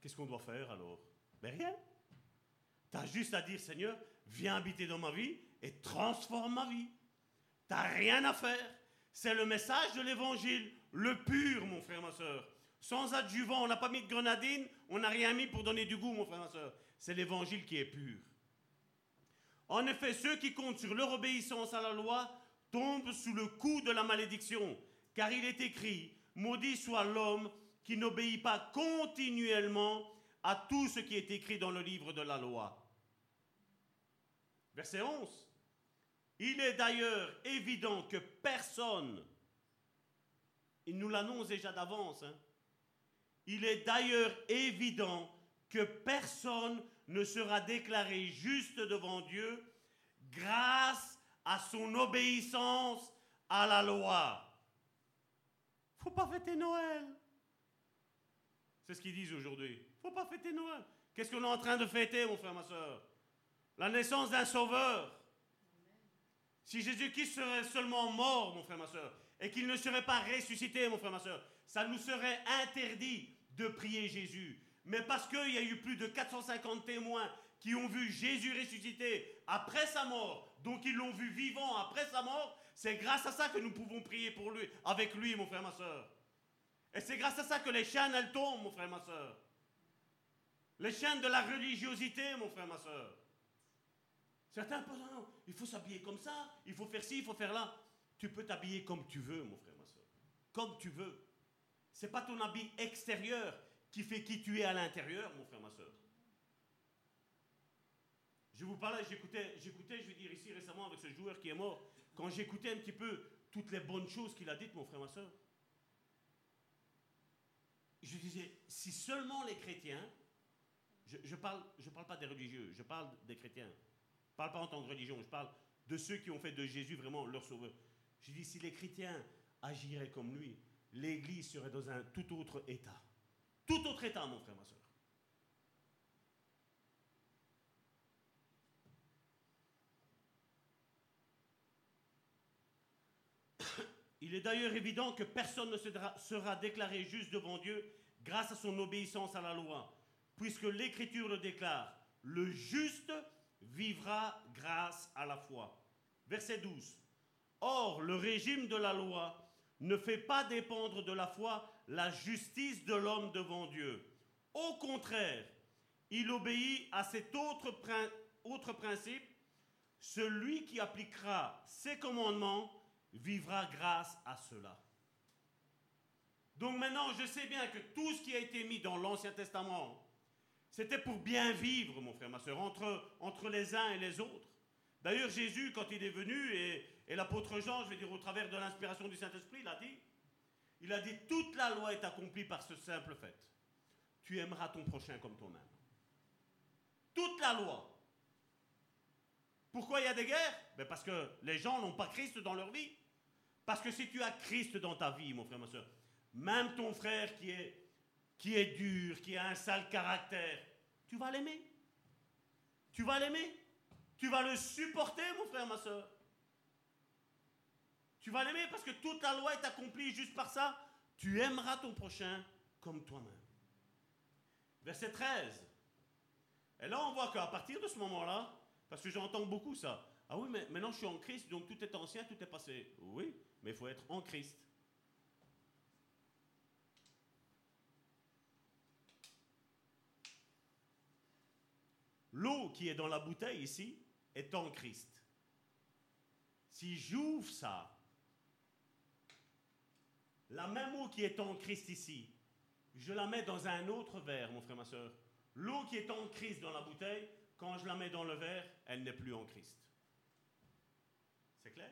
Qu'est-ce qu'on doit faire alors? Ben rien. Tu as juste à dire, Seigneur, viens habiter dans ma vie et transforme ma vie. Tu rien à faire. C'est le message de l'évangile, le pur, mon frère, ma soeur. Sans adjuvant, on n'a pas mis de grenadine, on n'a rien mis pour donner du goût, mon frère, ma soeur. C'est l'évangile qui est pur. En effet, ceux qui comptent sur leur obéissance à la loi tombent sous le coup de la malédiction, car il est écrit, maudit soit l'homme qui n'obéit pas continuellement à tout ce qui est écrit dans le livre de la loi. Verset 11. Il est d'ailleurs évident que personne, il nous l'annonce déjà d'avance, hein, il est d'ailleurs évident que personne ne sera déclaré juste devant Dieu grâce à son obéissance à la loi. Faut pas fêter Noël. C'est ce qu'ils disent aujourd'hui. Faut pas fêter Noël. Qu'est-ce qu'on est en train de fêter, mon frère, ma soeur? La naissance d'un sauveur. Si Jésus-Christ serait seulement mort, mon frère, ma soeur, et qu'il ne serait pas ressuscité, mon frère, ma soeur, ça nous serait interdit de prier Jésus. Mais parce qu'il y a eu plus de 450 témoins qui ont vu Jésus ressuscité après sa mort, donc ils l'ont vu vivant après sa mort, c'est grâce à ça que nous pouvons prier pour lui, avec lui, mon frère, ma soeur. Et c'est grâce à ça que les chaînes, elles tombent, mon frère, ma soeur. Les chaînes de la religiosité, mon frère, ma soeur. Certains pensent, non, il faut s'habiller comme ça, il faut faire ci, il faut faire là. Tu peux t'habiller comme tu veux, mon frère, ma soeur. Comme tu veux. C'est pas ton habit extérieur qui fait qui tu es à l'intérieur, mon frère, ma soeur. Je vous parlais, j'écoutais, j'écoutais, je vais dire ici récemment avec ce joueur qui est mort, quand j'écoutais un petit peu toutes les bonnes choses qu'il a dites, mon frère, ma soeur, je disais, si seulement les chrétiens, je ne parle, je parle pas des religieux, je parle des chrétiens, je ne parle pas en tant que religion, je parle de ceux qui ont fait de Jésus vraiment leur sauveur. Je dis, si les chrétiens agiraient comme lui, l'Église serait dans un tout autre état. Tout autre état, mon frère, ma soeur. Il est d'ailleurs évident que personne ne sera déclaré juste devant Dieu grâce à son obéissance à la loi, puisque l'Écriture le déclare, le juste vivra grâce à la foi. Verset 12. Or, le régime de la loi ne fait pas dépendre de la foi la justice de l'homme devant Dieu. Au contraire, il obéit à cet autre, prin- autre principe. Celui qui appliquera ses commandements vivra grâce à cela. Donc maintenant, je sais bien que tout ce qui a été mis dans l'Ancien Testament, c'était pour bien vivre, mon frère, ma soeur, entre, entre les uns et les autres. D'ailleurs, Jésus, quand il est venu, et, l'apôtre Jean, je vais dire au travers de l'inspiration du Saint-Esprit, il a dit, il a dit, toute la loi est accomplie par ce simple fait. Tu aimeras ton prochain comme toi-même. Toute la loi. Pourquoi il y a des guerres? Ben Parce que les gens n'ont pas Christ dans leur vie. Parce que si tu as Christ dans ta vie, mon frère, ma soeur, même ton frère qui est, qui est dur, qui a un sale caractère, tu vas l'aimer. Tu vas l'aimer. Tu vas le supporter, mon frère, ma soeur. Tu vas l'aimer parce que toute la loi est accomplie juste par ça. Tu aimeras ton prochain comme toi-même. Verset 13. Et là, on voit qu'à partir de ce moment-là, parce que j'entends beaucoup ça, ah oui, mais maintenant je suis en Christ, donc tout est ancien, tout est passé. Oui, mais il faut être en Christ. L'eau qui est dans la bouteille ici est en Christ. Si j'ouvre ça, La même eau qui est en Christ ici, je la mets dans un autre verre, mon frère, ma soeur. L'eau qui est en Christ dans la bouteille, quand je la mets dans le verre, elle n'est plus en Christ. C'est clair?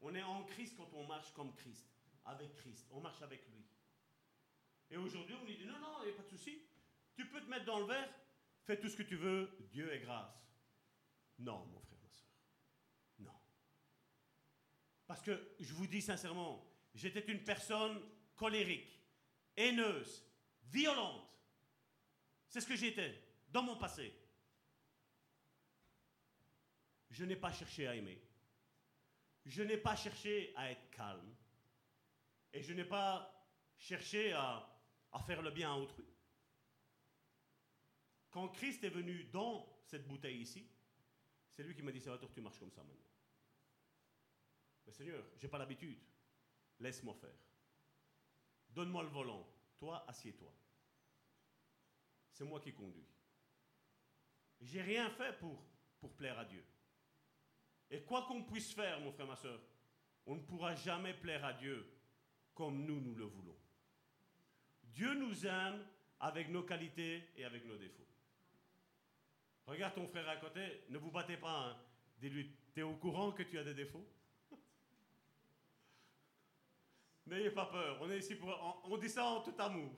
On est en Christ quand on marche comme Christ, avec Christ. On marche avec lui. Et aujourd'hui, on lui dit non, non, il n'y a pas de souci. Tu peux te mettre dans le verre, fais tout ce que tu veux, Dieu est grâce. Non, mon frère, ma soeur. Non. Parce que je vous dis sincèrement, j'étais une personne colérique, haineuse, violente. C'est ce que j'étais dans mon passé. Je n'ai pas cherché à aimer. Je n'ai pas cherché à être calme. Et je n'ai pas cherché à, à faire le bien à autrui. Quand Christ est venu dans cette bouteille ici, c'est lui qui m'a dit, Salvatore, tu marches comme ça maintenant. Mais Seigneur, j'ai pas l'habitude. Laisse-moi faire. Donne-moi le volant. Toi, assieds-toi. C'est moi qui conduis. J'ai rien fait pour, pour plaire à Dieu. Et quoi qu'on puisse faire, mon frère, ma soeur, on ne pourra jamais plaire à Dieu comme nous, nous le voulons. Dieu nous aime avec nos qualités et avec nos défauts. Regarde ton frère à côté, ne vous battez pas. Hein. Dis-lui, tu es au courant que tu as des défauts? N'ayez pas peur, on est ici pour... On, dit ça en tout amour.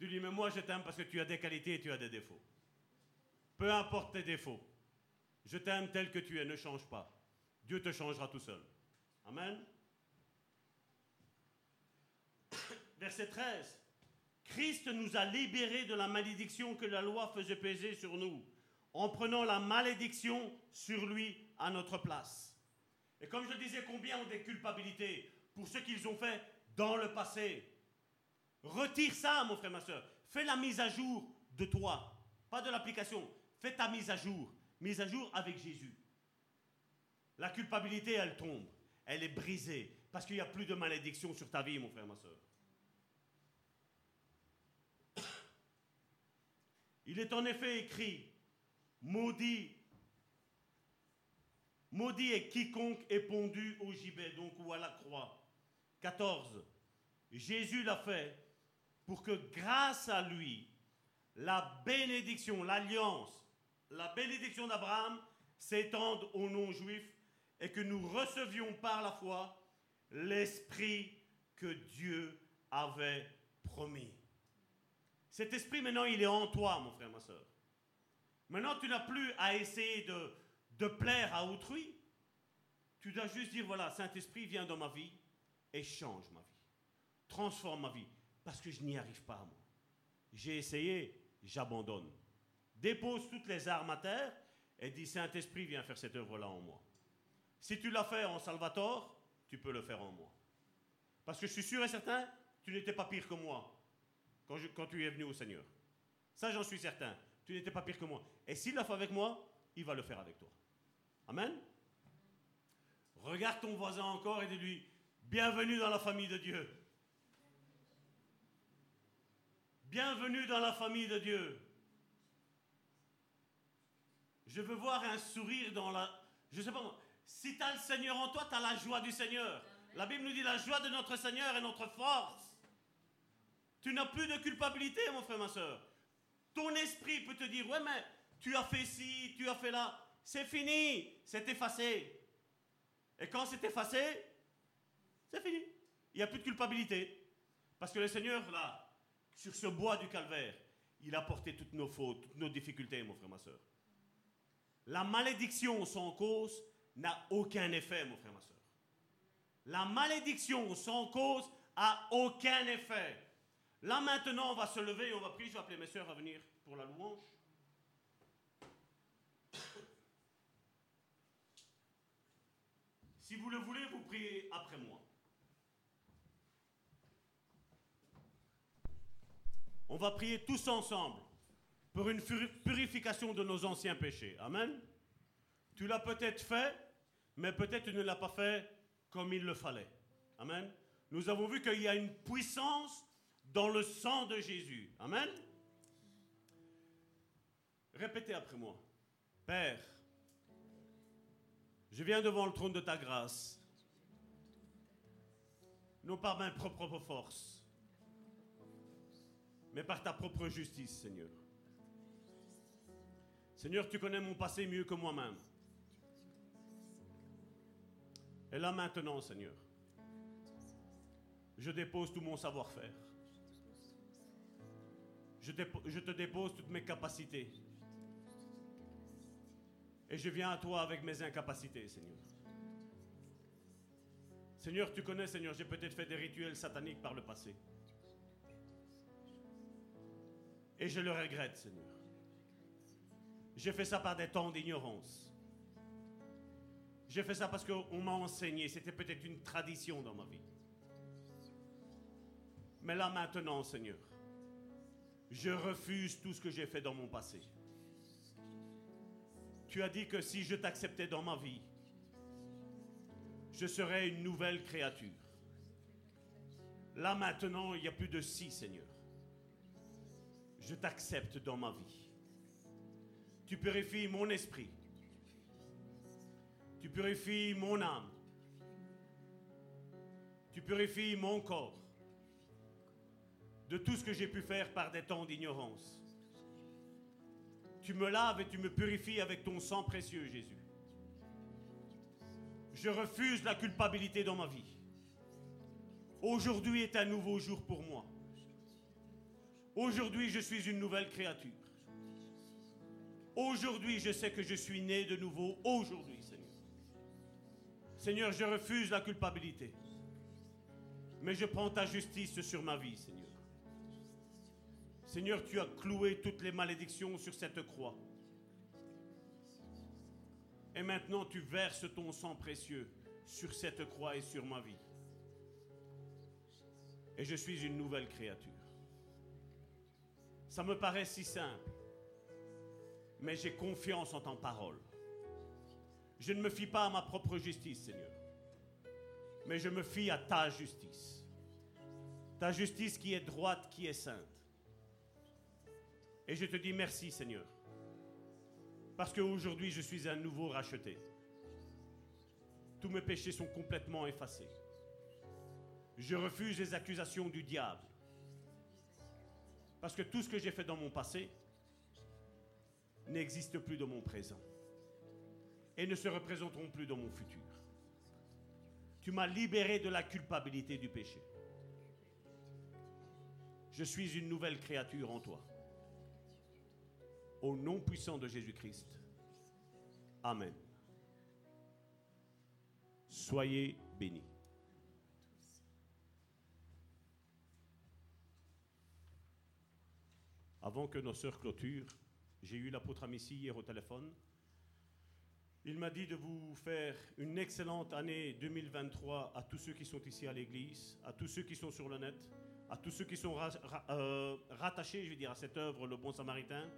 Dis-lui, mais moi je t'aime parce que tu as des qualités et tu as des défauts. Peu importe tes défauts. Je t'aime tel que tu es, ne change pas. Dieu te changera tout seul. Amen. Verset 13. Christ nous a libérés de la malédiction que la loi faisait peser sur nous, en prenant la malédiction sur lui à notre place. Et comme je disais, combien ont des culpabilités pour ce qu'ils ont fait dans le passé Retire ça, mon frère, ma soeur. Fais la mise à jour de toi, pas de l'application. Fais ta mise à jour. Mise à jour avec Jésus. La culpabilité, elle tombe. Elle est brisée. Parce qu'il n'y a plus de malédiction sur ta vie, mon frère, ma soeur. Il est en effet écrit, maudit, maudit est quiconque est pondu au gibet, donc ou à la croix. 14. Jésus l'a fait pour que grâce à lui, la bénédiction, l'alliance, la bénédiction d'Abraham s'étende aux non-juifs et que nous recevions par la foi l'esprit que Dieu avait promis. Cet esprit, maintenant, il est en toi, mon frère, ma soeur. Maintenant, tu n'as plus à essayer de, de plaire à autrui. Tu dois juste dire, voilà, Saint-Esprit vient dans ma vie et change ma vie. Transforme ma vie. Parce que je n'y arrive pas, moi. J'ai essayé, j'abandonne. Dépose toutes les armes à terre et dis, Saint-Esprit, viens faire cette œuvre-là en moi. Si tu l'as fait en Salvatore, tu peux le faire en moi. Parce que je suis sûr et certain, tu n'étais pas pire que moi quand, tu es venu au Seigneur. Ça, j'en suis certain. Tu n'étais pas pire que moi. Et s'il l'a fait avec moi, il va le faire avec toi. Amen. Regarde ton voisin encore et dis-lui, bienvenue dans la famille de Dieu. Bienvenue dans la famille de Dieu. Je veux voir un sourire dans la... Je sais pas, si tu as le Seigneur en toi, tu as la joie du Seigneur. La Bible nous dit la joie de notre Seigneur est notre force. Tu n'as plus de culpabilité, mon frère, ma soeur. Ton esprit peut te dire, ouais, mais tu as fait ci, tu as fait là. C'est fini, c'est effacé. Et quand c'est effacé, c'est fini. Il n'y a plus de culpabilité. Parce que le Seigneur, là, sur ce bois du calvaire, il a porté toutes nos fautes, toutes nos difficultés, mon frère, ma soeur. La malédiction sans cause n'a aucun effet, mon frère, ma soeur. La malédiction sans cause a aucun effet. Là maintenant, on va se lever on va prier. Je vais appeler mes soeurs à venir pour la louange. Si vous le voulez, vous priez après moi. On va prier tous ensemble pour une purification de nos anciens péchés. Amen. Tu l'as peut-être fait, mais peut-être tu ne l'as pas fait comme il le fallait. Amen. Nous avons vu qu'il y a une puissance dans le sang de Jésus. Amen. Répétez après moi. Père, Je viens devant le trône de ta grâce, non par ma propre force, mais par ta propre justice, Seigneur. Seigneur, tu connais mon passé mieux que moi-même. Et là maintenant, Seigneur, je dépose tout mon savoir-faire. Je, te dépose toutes mes capacités. Et je viens à toi avec mes incapacités, Seigneur. Seigneur, tu connais, Seigneur, j'ai peut-être fait des rituels sataniques par le passé. Et je le regrette, Seigneur. J'ai fait ça par des temps d'ignorance. J'ai fait ça parce qu'on m'a enseigné. C'était peut-être une tradition dans ma vie. Mais là maintenant, Seigneur, je refuse tout ce que j'ai fait dans mon passé. Tu as dit que si je t'acceptais dans ma vie, je serais une nouvelle créature. Là maintenant, il n'y a plus de si, Seigneur. Je t'accepte dans ma vie. Tu purifies mon esprit. Tu purifies mon âme. Tu purifies mon corps de tout ce que j'ai pu faire par des temps d'ignorance. Tu me laves et tu me purifies avec ton sang précieux, Jésus. Je refuse la culpabilité dans ma vie. Aujourd'hui est un nouveau jour pour moi. Aujourd'hui, je suis une nouvelle créature. Aujourd'hui, je sais que je suis né de nouveau. Aujourd'hui, Seigneur. Seigneur, je refuse la culpabilité. Mais je prends ta justice sur ma vie, Seigneur. Seigneur, tu as cloué toutes les malédictions sur cette croix. Et maintenant, tu verses ton sang précieux sur cette croix et sur ma vie. Et je suis une nouvelle créature. Ça me paraît si simple, mais j'ai confiance en ta parole. Je ne me fie pas à ma propre justice, Seigneur, mais je me fie à ta justice. Ta justice qui est droite, qui est sainte. Et je te dis merci Seigneur. Parce qu'aujourd'hui je suis un nouveau racheté. Tous mes péchés sont complètement effacés. Je refuse les accusations du diable. Parce que tout ce que j'ai fait dans mon passé n'existe plus dans mon présent. Et ne se représenteront plus dans mon futur. Tu m'as libéré de la culpabilité du péché. Je suis une nouvelle créature en toi. Au nom puissant de Jésus-Christ. Amen. Soyez bénis. Avant que nos sœurs clôturent, j'ai eu l'apôtre Amici hier au téléphone. Il m'a dit de vous faire une excellente année 2023 à tous ceux qui sont ici à l'église, à tous ceux qui sont sur le net, à tous ceux qui sont euh, rattachés, je veux dire, à cette œuvre, le bon samaritain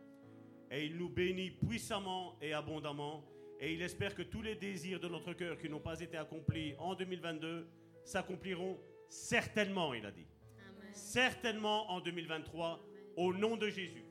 et il nous bénit puissamment et abondamment. Et il espère que tous les désirs de notre cœur qui n'ont pas été accomplis en 2022 s'accompliront certainement, il a dit. Certainement en 2023, au nom de Jésus.